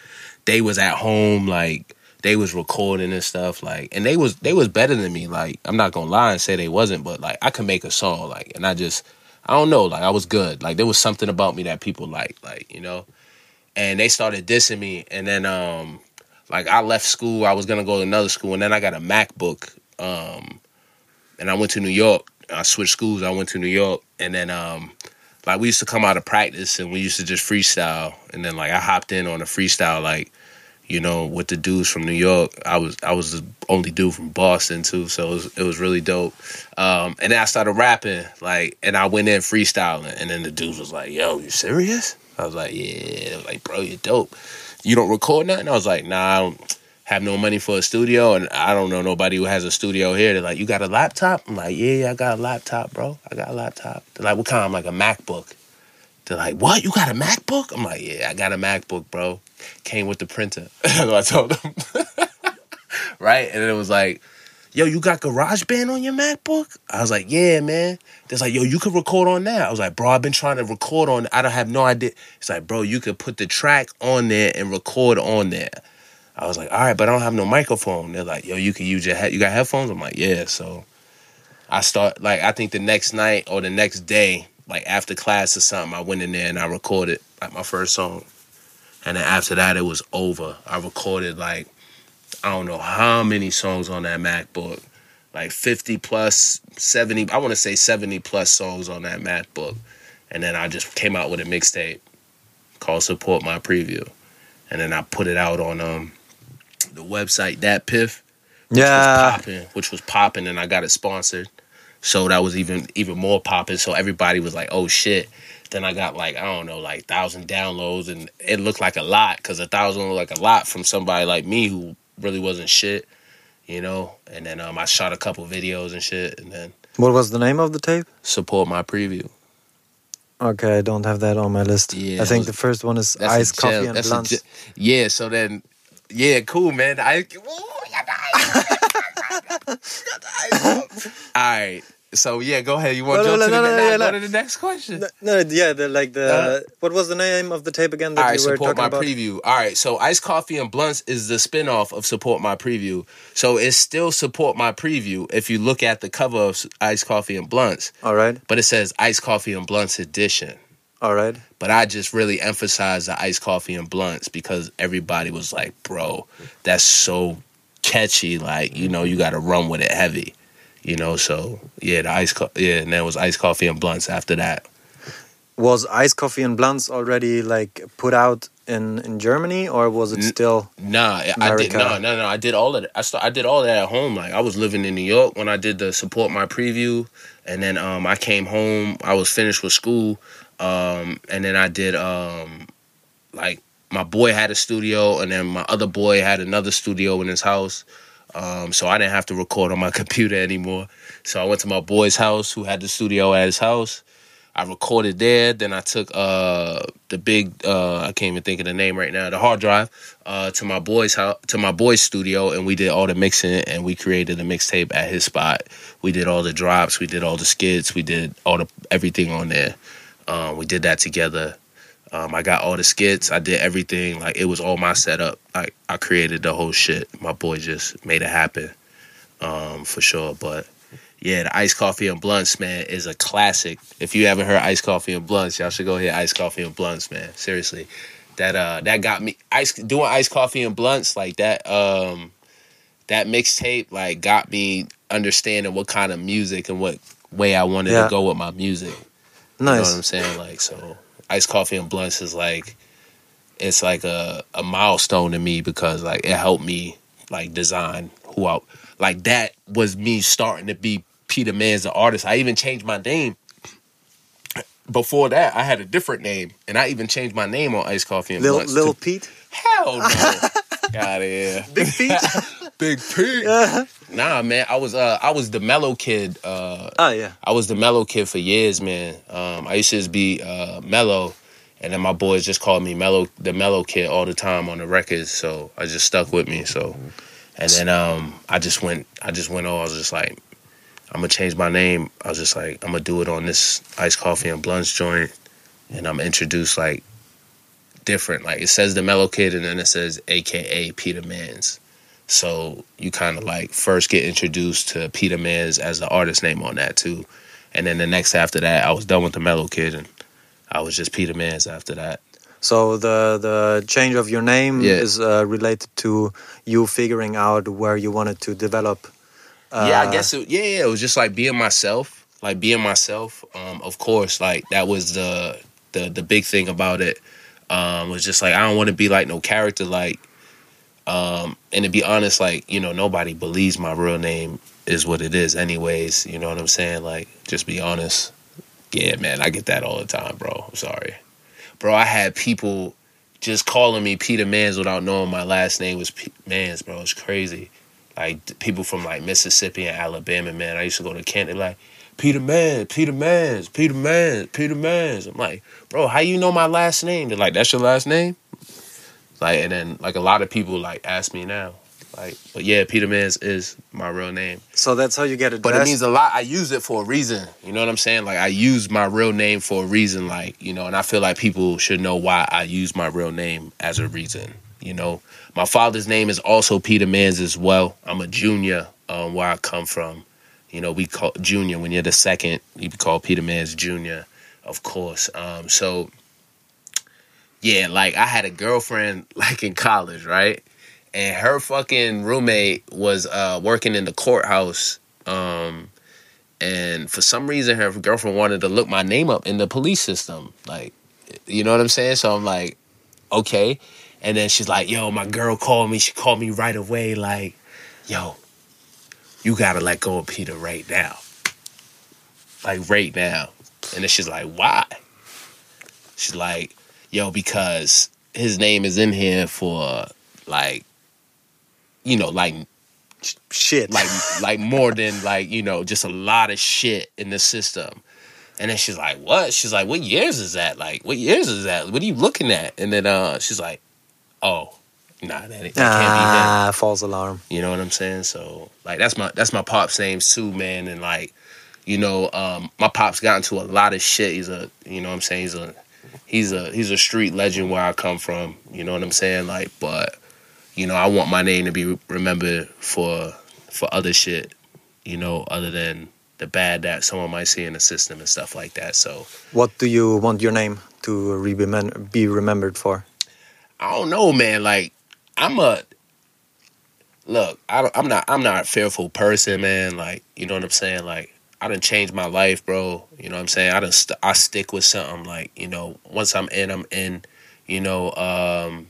they was at home, like they was recording and stuff like and they was they was better than me like i'm not gonna lie and say they wasn't but like i could make a song like and i just i don't know like i was good. Like there was something about me that people like like you know? And they started dissing me and then um like i left school i was gonna go to another school and then i got a macbook um and i went to new york. I switched schools i went to new york and then um like we used to come out of practice and we used to just freestyle and then like i hopped in on a freestyle like you know, with the dudes from New York. I was I was the only dude from Boston too, so it was, it was really dope. Um, and then I started rapping, like, and I went in freestyling, and then the dudes was like, "Yo, you serious?" I was like, "Yeah." Like, "Bro, you're dope. You don't record nothing?" I was like, "Nah, I don't have no money for a studio, and I don't know nobody who has a studio here." They're like, "You got a laptop?" I'm like, "Yeah, I got a laptop, bro. I got a laptop." They're like, "What kind?" I'm like, "A MacBook." They're like, "What? You got a MacBook?" I'm like, "Yeah, I got a MacBook, bro." Came with the printer. What I told them. right? And it was like, "Yo, you got GarageBand on your MacBook?" I was like, "Yeah, man." There's like, "Yo, you could record on that." I was like, "Bro, I've been trying to record on. I don't have no idea." It's like, "Bro, you could put the track on there and record on there." I was like, "All right, but I don't have no microphone." They're like, "Yo, you can use your head. You got headphones?" I'm like, "Yeah." So I start like I think the next night or the next day like after class or something, I went in there and I recorded like my first song. And then after that, it was over. I recorded like I don't know how many songs on that MacBook, like fifty plus, seventy. I want to say seventy plus songs on that MacBook. And then I just came out with a mixtape called "Support My Preview," and then I put it out on um the website DatPiff, which Yeah. was popping, which was popping, and I got it sponsored. So that was even even more popping. So everybody was like, "Oh shit!" Then I got like I don't know, like thousand downloads, and it looked like a lot because a thousand looked like a lot from somebody like me who really wasn't shit, you know. And then um, I shot a couple videos and shit, and then What was the name of the tape? support my preview. Okay, I don't have that on my list. Yeah, I think was- the first one is Ice, Coffee, and That's a Blunts. ge- yeah. So then, yeah, cool, man. I. All right. So yeah, go ahead. You want to No, jump no, to no, the, no, ne- no, go to the next question? No, no, yeah, the like the Uh, what was the name of the tape again that All right, you were support my about? preview. All right, so Ice Coffee and Blunts is the spinoff of Support My Preview. So it's still Support My Preview if you look at the cover of Ice Coffee and Blunts, All right, but it says Ice Coffee and Blunts edition. all right. But I just really emphasized the Ice Coffee and Blunts because everybody was like, "Bro, that's so catchy. Like, you know, you got to run with it heavy." You know, so yeah, the ice, co- yeah, and then it was Ice Coffee and Blunts after that. Was Ice Coffee and Blunts already like put out in in Germany, or was it still? Nah, I did no, no, no. I did all of it. I st- I did all that at home. Like I was living in New York when I did the support my preview, and then um I came home. I was finished with school, um and then I did um like my boy had a studio, and then my other boy had another studio in his house. Um, so I didn't have to record on my computer anymore. So I went to my boy's house, who had the studio at his house. I recorded there. Then I took uh, the big uh, I can't even think of the name right now, the hard drive, uh, to my boy's house, to my boy's studio, and we did all the mixing and we created a mixtape at his spot. We did all the drops, we did all the skits, we did all the everything on there. Um, we did that together. Um, I got all the skits. I did everything. Like it was all my setup. Like I created the whole shit. My boy just made it happen, um, for sure. But yeah, the iced coffee and blunts, man, is a classic. If you haven't heard iced coffee and blunts, y'all should go hear iced coffee and blunts, man. Seriously, that uh, that got me ice doing iced coffee and blunts like that. Um, that mixtape like got me understanding what kind of music and what way I wanted Yeah. to go with my music. You know what I'm saying? Like so iced coffee and blunts is like it's like a, a milestone to me because like it helped me like design who I like that was me starting to be Peter Mans the artist. I even changed my name. Before that, I had a different name, and I even changed my name on Ice Coffee and Lil Blunts. Lil to- Pete, Hell no! Got here. Big Pete. Big Pete. Nah, man. I was uh I was the mellow kid. Uh Oh yeah. I was the mellow kid for years, man. Um I used to just be uh mellow and then my boys just called me mellow the mellow kid all the time on the records. So I just stuck with me. So and then um I just went I just went on, I was just like, I'm gonna change my name. I was just like, I'm gonna do it on this iced coffee and blunts joint and I'm introduced like different. Like it says the mellow kid and then it says AKA Peter Mans. So you kind of like first get introduced to Peter Mans as the artist name on that too, and then the next after that, I was done with the Mellow Kid, and I was just Peter Mans after that. So the the change of your name Yeah. is uh, related to you figuring out where you wanted to develop. Uh, yeah, I guess it, yeah, yeah, it was just like being myself, like being myself. Um, of course, like that was the the the big thing about it. Um, was just like I don't want to be like no character, like. Um, and to be honest, like you know, nobody believes my real name is what it is, anyways. You know what I'm saying? Like, just be honest. Yeah, man, I get that all the time, bro. I'm sorry, bro. I had people just calling me Peter Mans without knowing my last name was P- Mans, bro. It's crazy. Like people from like Mississippi and Alabama, man. I used to go to Kent. Like, Peter Mans, Peter Mans, Peter Mans, Peter Mans. I'm like, bro, how you know my last name? They're like, that's your last name. Like, and then like a lot of people like ask me now, like, but yeah, Peter Mans is my real name. So that's how you get it. But it means a lot. I use it for a reason. You know what I'm saying? Like I use my real name for a reason. Like you know, and I feel like people should know why I use my real name as a reason. You know, my father's name is also Peter Mans as well. I'm a junior um, where I come from. You know, we call junior when you're the second. You be called Peter Mans Junior, of course. Um, so yeah, like I had a girlfriend like in college, right? And her fucking roommate was uh working in the courthouse. Um and for some reason her girlfriend wanted to look my name up in the police system. Like you know what I'm saying? So I'm like, okay. And then she's like, yo, my girl called me. She called me right away, like, yo, you gotta let go of Peter right now. Like right now. And then she's like, why? She's like, yo, because his name is in here for like, you know, like Shit. like like more than like you know just a lot of shit in the system. And then she's like, "What?" She's like, "What years is that? Like, what years is that? What are you looking at?" And then uh, she's like, "Oh, nah, that, that can't be him." ah, false alarm. You know what I'm saying? So like that's my that's my pop's names too, man. And like, you know, um, my pop's got into a lot of shit. He's a you know what I'm saying, he's a he's a he's a street legend where I come from. You know what I'm saying? Like, but you know, I want my name to be remembered for for other shit, you know, other than the bad that someone might see in the system and stuff like that. So What do you want your name to be remembered for? I don't know, man. Like I'm a look. I don't, I'm not. I'm not a fearful person, man. Like you know what I'm saying. Like I done changed my life, bro. You know what I'm saying. I done. St- I stick with something. Like you know, once I'm in, I'm in. You know, um,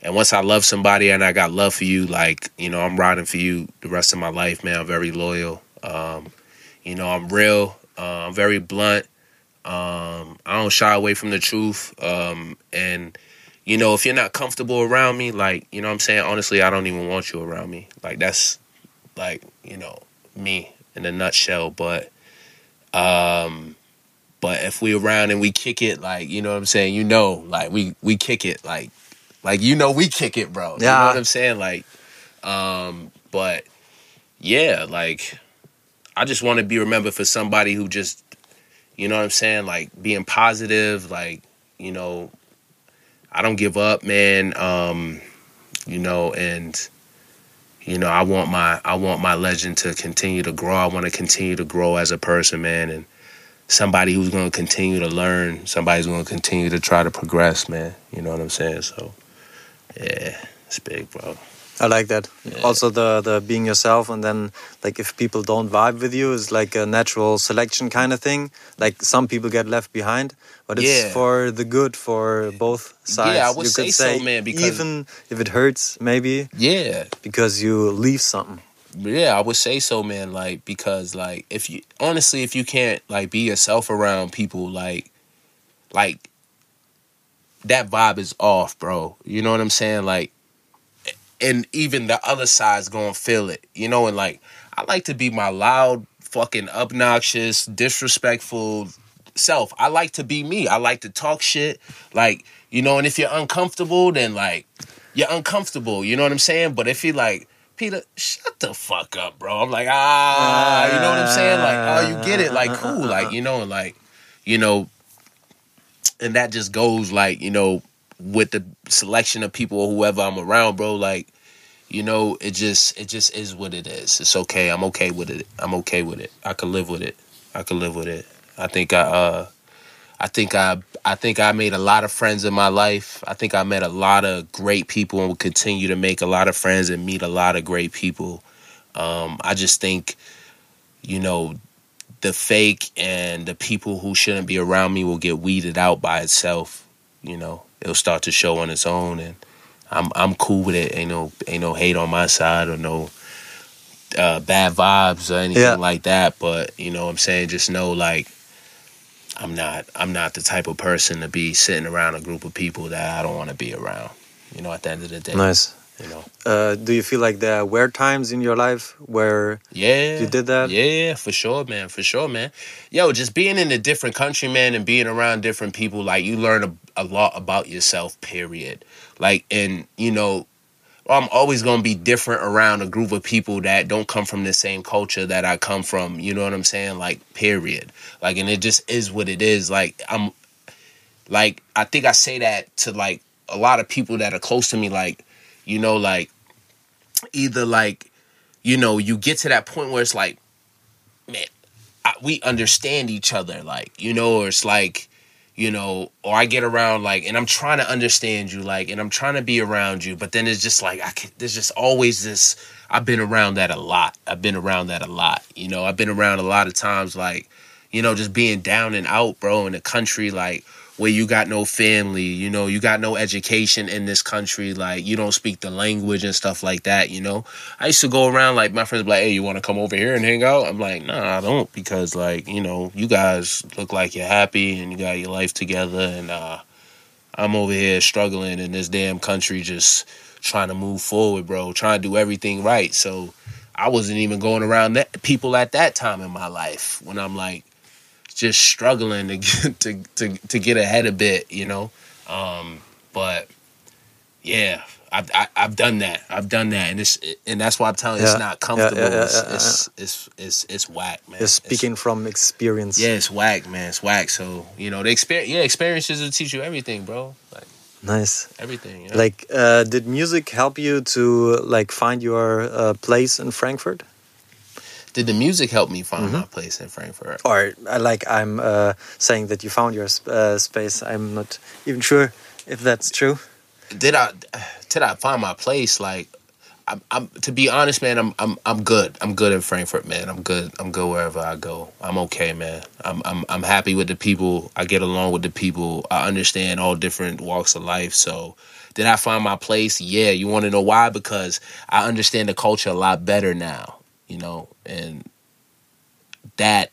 and once I love somebody and I got love for you, like you know, I'm riding for you the rest of my life, man. I'm very loyal. Um, you know, I'm real. Uh, I'm very blunt. Um, I don't shy away from the truth. Um, and you know, if you're not comfortable around me, like, you know what I'm saying? Honestly, I don't even want you around me. Like that's like, you know, me in a nutshell. But um but if we around and we kick it, like, you know what I'm saying, you know, like we we kick it, like like you know we kick it, bro. You know Yeah. what I'm saying? Like, um, but yeah, like I just want to be remembered for somebody who just you know what I'm saying, like being positive, like, you know, I don't give up, man. Um, you know, and you know, I want my I want my legend to continue to grow. I want to continue to grow as a person, man, and somebody who's going to continue to learn. Somebody's going to continue to try to progress, man. You know what I'm saying? So, yeah, it's big, bro. I like that. Yeah. Also, the the being yourself, and then like if people don't vibe with you, is like a natural selection kind of thing. Like some people get left behind, but it's Yeah. for the good for both sides. Yeah, I would you say could so, say, man, because- even if it hurts, maybe Yeah, because you leave something. yeah, I would say so, man. Like because like if you honestly, if you can't like be yourself around people, like like that vibe is off, bro. You know what I'm saying? Like and even the other side's gonna feel it, you know. And like, I like to be my loud, fucking obnoxious, disrespectful self. I like to be me. I like to talk shit, like you know. And if you're uncomfortable, then like you're uncomfortable. You know what I'm saying? But if you like. Peter, shut the fuck up, bro. I'm like, ah, you know what I'm saying? Like, oh, you get it, like, cool, like, you know, and like, you know, and that just goes like you know with the selection of people or whoever I'm around, bro. Like you know, it just it just is what it is. It's okay. I'm okay with it. I'm okay with it. I can live with it. I can live with it. I think I uh I think I I think I made a lot of friends in my life. I think I met a lot of great people and will continue to make a lot of friends and meet a lot of great people. Um, I just think, you know, the fake and the people who shouldn't be around me will get weeded out by itself. You know, it'll start to show on its own, and I'm I'm cool with it. Ain't no ain't no hate on my side or no uh, bad vibes or anything Yeah. like that. But you know, what I'm saying just know like I'm not I'm not the type of person to be sitting around a group of people that I don't want to be around. You know, at the end of the day, Nice. You know, Uh, do you feel like there were times in your life where Yeah. You did that? Yeah, for sure, man. For sure, man. Yo, just being in a different country, man, and being around different people, like you learn a, lot about yourself, period. Like, and, you know, I'm always going to be different around a group of people that don't come from the same culture that I come from. You know what I'm saying? Like, period. Like, and it just is what it is. Like, I'm, like, I think I say that to like a lot of people that are close to me, like, you know, like, either like, you know, you get to that point where it's like, man, I, we understand each other, like, you know, or it's like, you know, or I get around like, and I'm trying to understand you, like, and I'm trying to be around you, but then it's just like, I can, there's just always this. I've been around that a lot. I've been around that a lot. You know, I've been around a lot of times, like, you know, just being down and out, bro, in the country like where you got no family, you know, you got no education in this country, like you don't speak the language and stuff like that, you know. I used to go around like my friends be like, Hey, you wanna come over here and hang out? I'm like, nah, I don't because like, you know, you guys look like you're happy and you got your life together and uh I'm over here struggling in this damn country just trying to move forward, bro, trying to do everything right. So I wasn't even going around that people at that time in my life when I'm like just struggling to get to to, to get ahead a bit, you know. Um, but yeah, I've I, I've done that. I've done that, and it's and that's why I'm telling you, Yeah. it's not comfortable. Yeah, yeah, it's, it's, it's it's it's whack, man. you're It's- speaking from experience? yeah, it's whack, man. It's whack. So you know, the experience. Yeah, experiences will teach you everything, bro. Like Nice. everything. You know? Like, uh, did music help you to like find your uh, place in Frankfurt? Did the music help me find Mm-hmm. my place in Frankfurt? Or uh, like I'm uh, saying that you found your sp- uh, space. I'm not even sure if that's true. did I did I find my place? Like, I'm, I'm to be honest, man. I'm I'm I'm good. I'm good in Frankfurt, man. I'm good. I'm good wherever I go. I'm okay, man. I'm I'm I'm happy with the people. I get along with the people. I understand all different walks of life. So, did I find my place? Yeah. You want to know why? Because I understand the culture a lot better now. You know, and that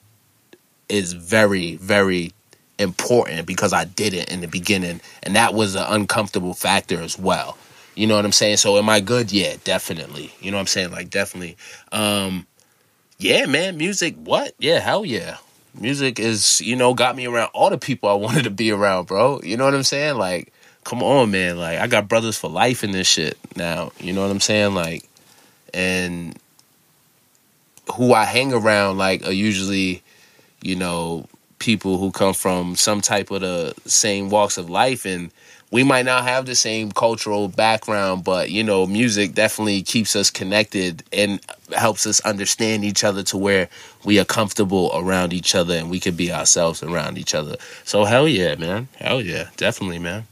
is very very important because I did it in the beginning, and that was an uncomfortable factor as well. You know what I'm saying? So am I good? Yeah, definitely. You know what I'm saying? Like definitely. Um yeah, man, music, what? Yeah, hell yeah. Music is, you know, got me around all the people I wanted to be around, bro. You know what I'm saying? Like, come on, man. Like, I got brothers for life in this shit now. You know what I'm saying? Like, and who I hang around, like, are usually, you know, people who come from some type of the same walks of life. And we might not have the same cultural background but you know music definitely keeps us connected and helps us understand each other to where we are comfortable around each other and we can be ourselves around each other. So hell yeah man. Hell yeah. Definitely man.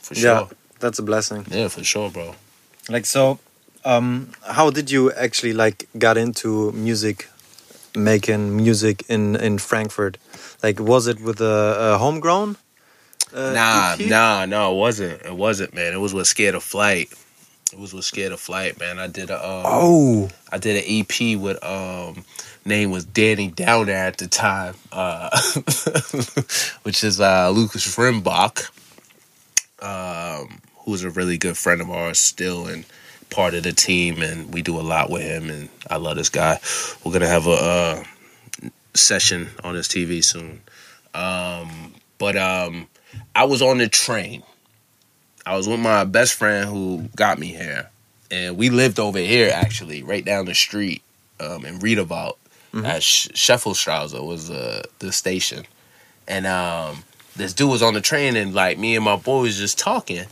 For sure. Yeah, that's a blessing. yeah for sure bro. Like so, um, how did you actually like got into music, making music in in Frankfurt? Like, was it with a, a homegrown? Uh, Nah, EP? nah, no, it wasn't. It wasn't, man. It was with Scared of Flight. It was with Scared of Flight, man. I did a um, Oh, I did an EP with um name was Danny Downer at the time, uh, which is uh, Lucas Rimbach, um, who was a really good friend of ours still, and part of the team, and we do a lot with him. And I love this guy. We're gonna have a uh, session on his TV soon. Um, but um, I was on the train. I was with my best friend who got me here, and we lived over here actually, right down the street um, in Riederwald at Sh- was uh, the station, and um, this dude was on the train, and like me and my boy was just talking,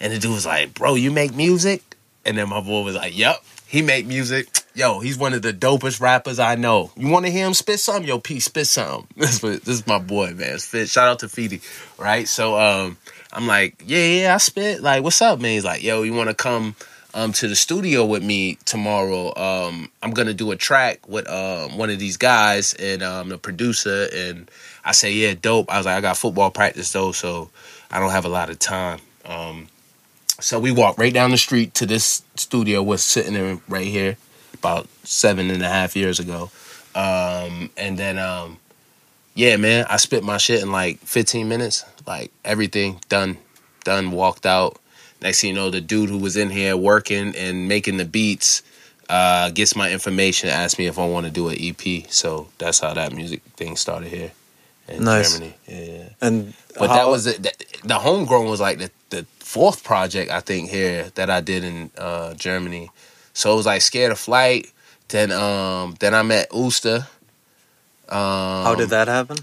and the dude was like, "Bro, you make music?" And then my boy was like, "Yep, he make music. Yo, he's one of the dopest rappers I know. You want to hear him spit some? Yo, P, spit some. This, is- this is my boy, man. Spit. Shout out to Feedy, right? So um, I'm like, yeah, yeah, I spit. Like, what's up, man? He's like, yo, you want to come um to the studio with me tomorrow? Um, I'm gonna do a track with um one of these guys and um the producer. And I say, yeah, dope. I was like, I got football practice though, so I don't have a lot of time. Um, so we walked right down the street to this studio was sitting in right here about seven and a half years ago. Um, and then um, yeah, man, I spit my shit in like 15 minutes. Like everything done, done, walked out. Next thing you know, the dude who was in here working and making the beats uh, gets my information, asks me if I want to do an EP. So that's how that music thing started here in Nice. Germany. Yeah. And But how- that was it. The, the homegrown was like the, the fourth project I think here that I did in uh, Germany. So it was like Scared of Flight. Then um then I met Usta. Um, how did that happen?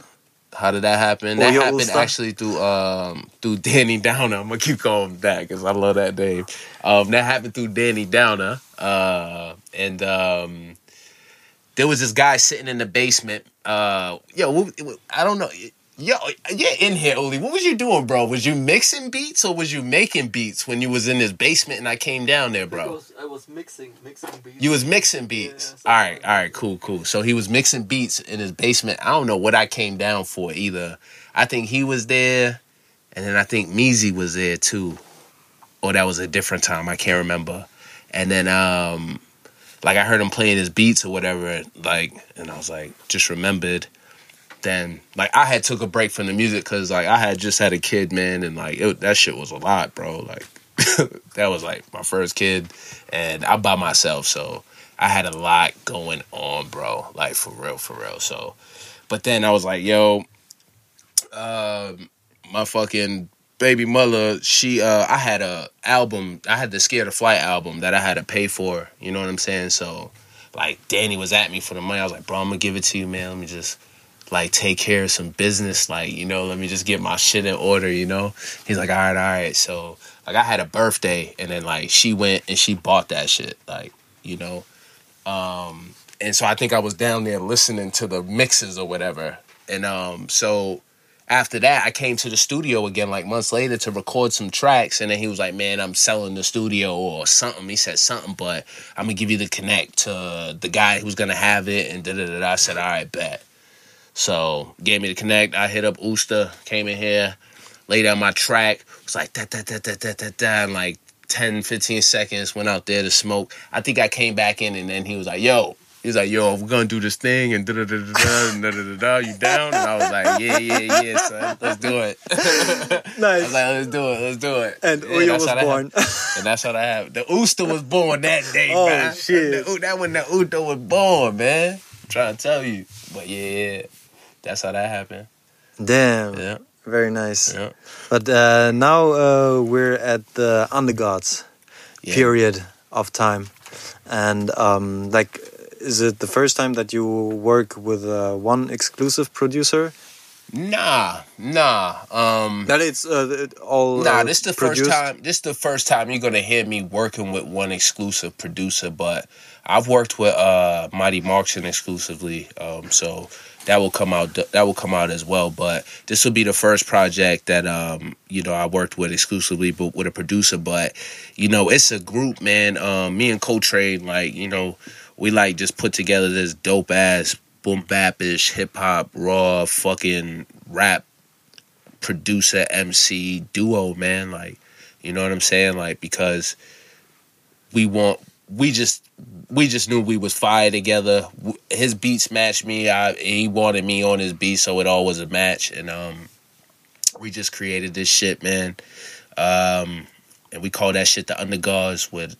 How did that happen? Oh, That happened Usta? actually through um through Danny Downer. I'm gonna keep calling him that because I love that name. Um, that happened through Danny Downer. Uh, and um, there was this guy sitting in the basement. Uh, yo, I don't know. Yo, yeah, in here, Oli. What was you doing, bro? Was you mixing beats or was you making beats when you was in this basement and I came down there, bro? I was mixing, mixing beats. You was mixing beats. Yeah, all right, all right, cool, cool. So he was mixing beats in his basement. I don't know what I came down for either. I think he was there, and then I think Meezy was there too. Or that was a different time. I can't remember. And then um like I heard him playing his beats or whatever, like and I was like, just remembered. Then like I had took a break from the music because like I had just had a kid, man, and like it, that shit was a lot, bro. Like that was like my first kid, and I'm by myself, so I had a lot going on, bro. Like for real, for real. So, but then I was like, yo, um, my fucking baby mother, she, uh, I had a album, I had the Scared of Flight album that I had to pay for. You know what I'm saying? So, like, Danny was at me for the money. I was like, bro, I'm gonna give it to you, man. Let me just like take care of some business, like you know, let me just get my shit in order, you know. He's like, all right, all right. So like I had a birthday, and then like she went and she bought that shit, like you know. Um, and so I think I was down there listening to the mixes or whatever, and um, so after that I came to the studio again like months later to record some tracks, and then he was like, man, I'm selling the studio or something. He said something, but I'm gonna give you the connect to the guy who's gonna have it, and da da da. da. I said, all right, bet. So gave me the connect. I hit up Usta, came in here, laid down my track. Was like da da da da da da da. And like 10, 15 seconds. Went out there to smoke. I think I came back in, and then he was like, "Yo." He was like, "Yo, we're gonna do this thing and da da da da da and da da da. You down?" And I was like, "Yeah, yeah, yeah, son. Let's do it." nice. I was like, "Let's do it. Let's do it." And Yeah, that's was born. and that's how that happened. The Usta was born that day, Oh, man. shit. The, that when the Usta was born, man. I'm trying to tell you. But yeah, that's how that happened. Damn. Yeah, Very nice. yeah. But uh, now uh, we're at the undergods Yeah. period of time, and um, like, is it the first time that you work with uh, one exclusive producer? Nah, nah. Um, That it's uh, it all. Nah, uh, this the produced? first time. This the first time you're gonna hear me working with one exclusive producer. But I've worked with uh Mighty Markson exclusively, um, so that will come out. That will come out as well. But this will be the first project that um you know I worked with exclusively, but with a producer. But you know, it's a group, man. Um, me and Coltrane, like you know, we like just put together this dope ass boom bapish hip hop raw fucking rap producer MC duo, man. Like, you know what I'm saying? Like, because we want, we just, we just knew we was fire together. His beats matched me. I, he wanted me on his beat, so it all was a match. And um, we just created this shit, man. Um, and we call that shit the undergods with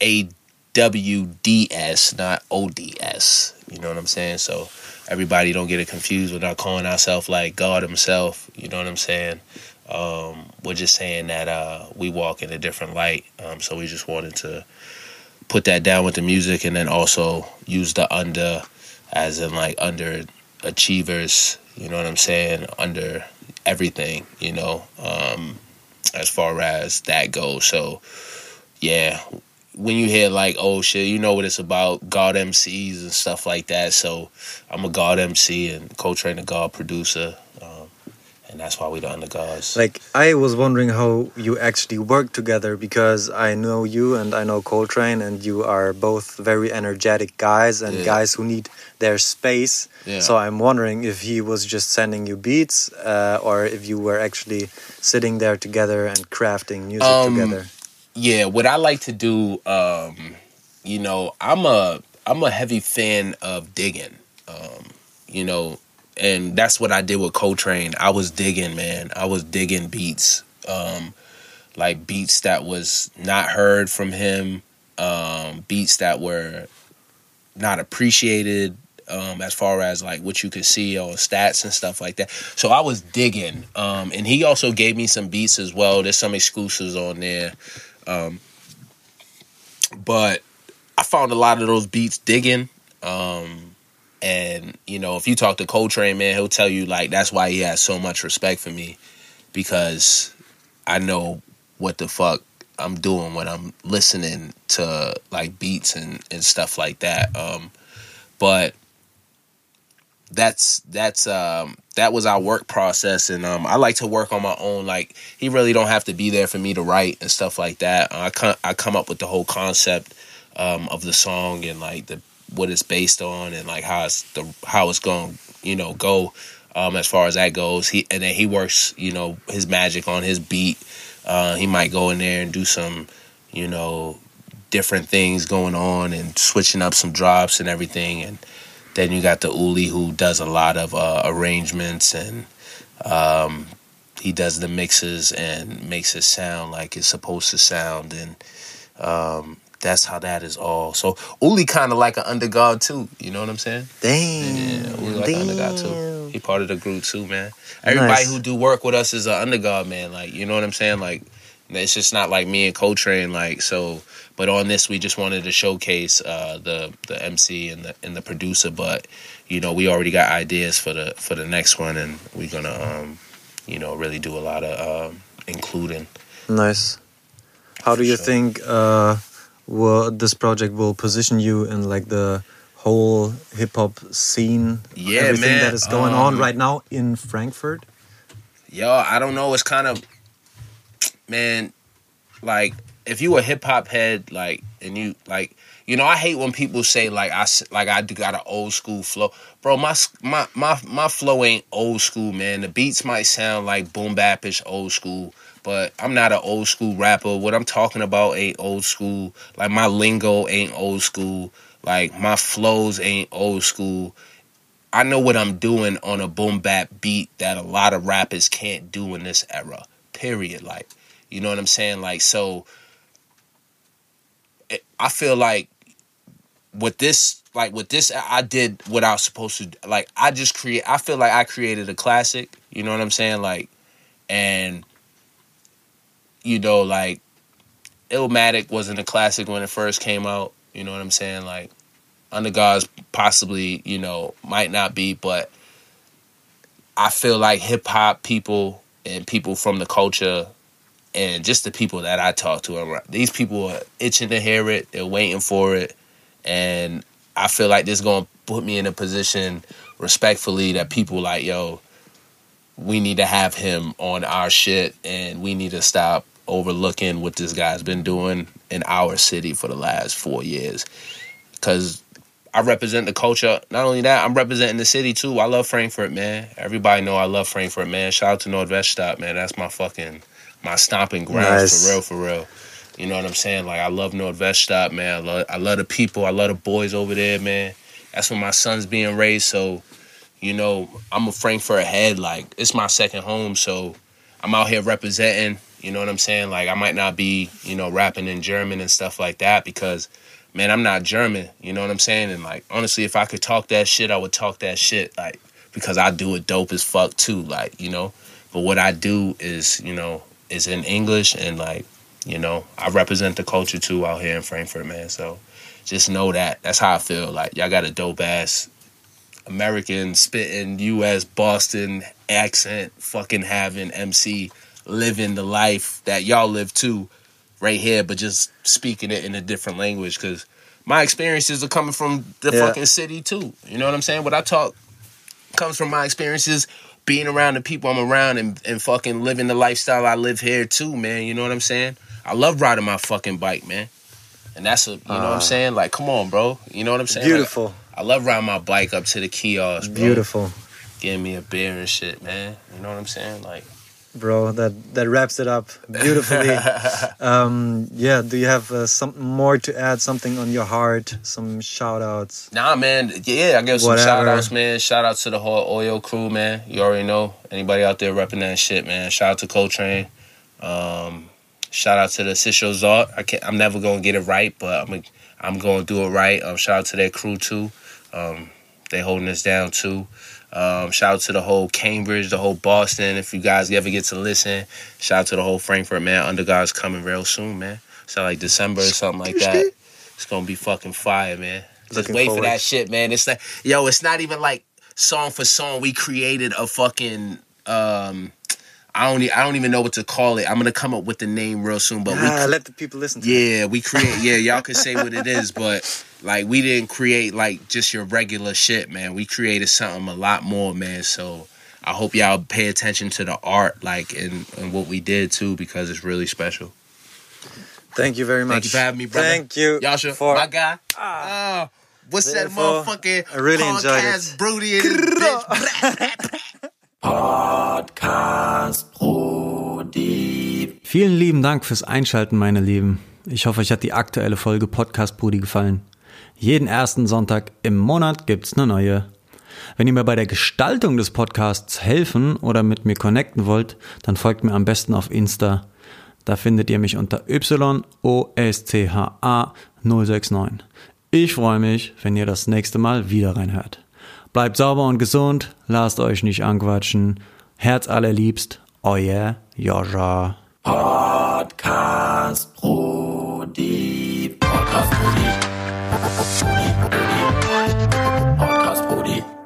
A W D S, not O D S. You know what I'm saying? So everybody don't get it confused. We're not calling ourselves like God Himself. You know what I'm saying? Um, we're just saying that uh, we walk in a different light. Um, so we just wanted to put that down with the music, and then also use the under, as in like under achievers. You know what I'm saying? Under everything. You know, um, as far as that goes. So yeah, when you hear like oh shit, you know what it's about, God MCs and stuff like that. So I'm a God MC and Coltrane a God producer, and that's why we done the undergods. Like I was wondering how you actually work together because I know you and I know Coltrane and you are both very energetic guys and Yeah. guys who need their space. Yeah. So I'm wondering if he was just sending you beats uh, or if you were actually sitting there together and crafting music Um, together. yeah, what I like to do, um, you know, I'm a I'm a heavy fan of digging. Um, you know, and that's what I did with Coltrane. I was digging, man. I was digging beats. Um, like beats that was not heard from him, um, beats that were not appreciated um, as far as like what you could see on stats and stuff like that. So I was digging, um, and he also gave me some beats as well. There's some exclusives on there, um, but I found a lot of those beats digging. Um, and you know, if you talk to Coltrane, man, he'll tell you like that's why he has so much respect for me because I know what the fuck I'm doing when I'm listening to like beats and, and stuff like that. Um, but that's that's um that was our work process and um I like to work on my own like he really don't have to be there for me to write and stuff like that. I come I come up with the whole concept um of the song and like the what it's based on and like how it's the how it's going you know go um as far as that goes. He and then he works you know his magic on his beat. Uh, he might go in there and do some you know different things going on and switching up some drops and everything and then you got the Uli who does a lot of uh, arrangements and um, he does the mixes and makes it sound like it's supposed to sound and um, that's how that is all. So Uli kind of like an undergod too. You know what I'm saying? Damn. Yeah, Uli like an undergod too. damn. He part of the group too, man. Everybody Nice. who do work with us is an undergod, man. Like you know what I'm saying? Like it's just not like me and Coltrane. Like so, but on this we just wanted to showcase uh, the the MC and the and the producer. But you know we already got ideas for the for the next one, and we're gonna um, you know really do a lot of um, including. Nice. How do you sure. think uh, will this project will position you in like the whole hip hop scene? Yeah, everything man, that is going on um, right now in Frankfurt. Yo, I don't know. It's kind of, man, like if you a hip hop head, like, and you like, you know, I hate when people say like I like I do got an old school flow, bro. My my my my flow ain't old school, man. The beats might sound like boom bapish old school, but I'm not an old school rapper. What I'm talking about ain't old school. Like my lingo ain't old school. Like my flows ain't old school. I know what I'm doing on a boom bap beat that a lot of rappers can't do in this era. Period. Like, you know what I'm saying? Like, so I feel like with this, like with this, I did what I was supposed to. Like, I just create. I feel like I created a classic. You know what I'm saying? Like, and you know, like, Illmatic wasn't a classic when it first came out. You know what I'm saying? Like, Under God's possibly, you know, might not be, but I feel like hip hop people and people from the culture and just the people that I talk to, these people are itching to hear it. They're waiting for it, and I feel like this is gonna put me in a position, respectfully, that people like, yo, we need to have him on our shit, and we need to stop overlooking what this guy's been doing in our city for the last four years, because I represent the culture. Not only that, I'm representing the city too. I love Frankfurt, man. Everybody know I love Frankfurt, man. Shout out to Nordweststadt, man. That's my fucking my stomping grounds Nice. for real, for real. You know what I'm saying? Like I love Nordweststadt, man. I love I love the people. I love the boys over there, man. That's where my son's being raised. So, you know, I'm a Frankfurt head. Like it's my second home. So, I'm out here representing. You know what I'm saying? Like I might not be, you know, rapping in German and stuff like that because, man, I'm not German. You know what I'm saying? And like honestly, if I could talk that shit, I would talk that shit. Like because I do it dope as fuck too. Like you know, but what I do is, you know, is in English and like, you know, I represent the culture too out here in Frankfurt, man. So just know that. That's how I feel. Like y'all got a dope ass American spitting US Boston accent fucking having MC living the life that y'all live too right here, but just speaking it in a different language because my experiences are coming from the Yeah. fucking city too. You know what I'm saying? What I talk comes from my experiences being around the people I'm around and, and fucking living the lifestyle I live here too, man. You know what I'm saying? I love riding my fucking bike, man. And that's a, you know what I'm ah. saying? Like, come on, bro. You know what I'm saying? Like, Beautiful. I love riding my bike up to the kiosk, bro. Beautiful. Getting me a beer and shit, man. You know what I'm saying? Like, bro that that wraps it up beautifully um yeah do you have uh, something more to add something on your heart some shout outs Nah, man. Yeah, I give some Whatever. shout outs, man. Shout out to the whole Oyo crew, man. You already know. Anybody out there repping that shit, man. Shout out to Coltrane. Um, shout out to the Sisho Zart. I can't, I'm never gonna get it right, but I'm I'm gonna do it right. Um, shout out to their crew too. Um, they holding us down too. Um, shout out to the whole Cambridge, the whole Boston. If you guys ever get to listen, shout out to the whole Frankfurt, man. Under God's coming real soon, man. So like December or something like that. It's gonna be fucking fire, man. Just Looking wait for that shit, man. It's like, yo, it's not even like song for song. We created a fucking um I don't I don't even know what to call it. I'm gonna come up with the name real soon, but we let the people listen to it. yeah, we create. Yeah, y'all can say what it is, but like we didn't create like just your regular shit, man. We created something a lot more, man. So I hope y'all pay attention to the art, like and and what we did too, because it's really special. thank you very much Thank you for having me, brother. thank you Yasha, for my guy. Ah, what's that motherfucking I really enjoyed podcast it. broody Podcast Brody. Vielen lieben Dank fürs Einschalten, meine Lieben. Ich hoffe, euch hat die aktuelle Folge Podcast Brudi gefallen. Jeden ersten Sonntag im Monat gibt's eine neue. Wenn ihr mir bei der Gestaltung des Podcasts helfen oder mit mir connecten wollt, dann folgt mir am besten auf Insta. Da findet ihr mich unter YOSCHA069. Ich freue mich, wenn ihr das nächste Mal wieder reinhört. Bleibt sauber und gesund, lasst euch nicht anquatschen. Herz allerliebst, euer Joscha. Podcast Brody. Podcast Brody. Podcast Brody. Podcast Brody.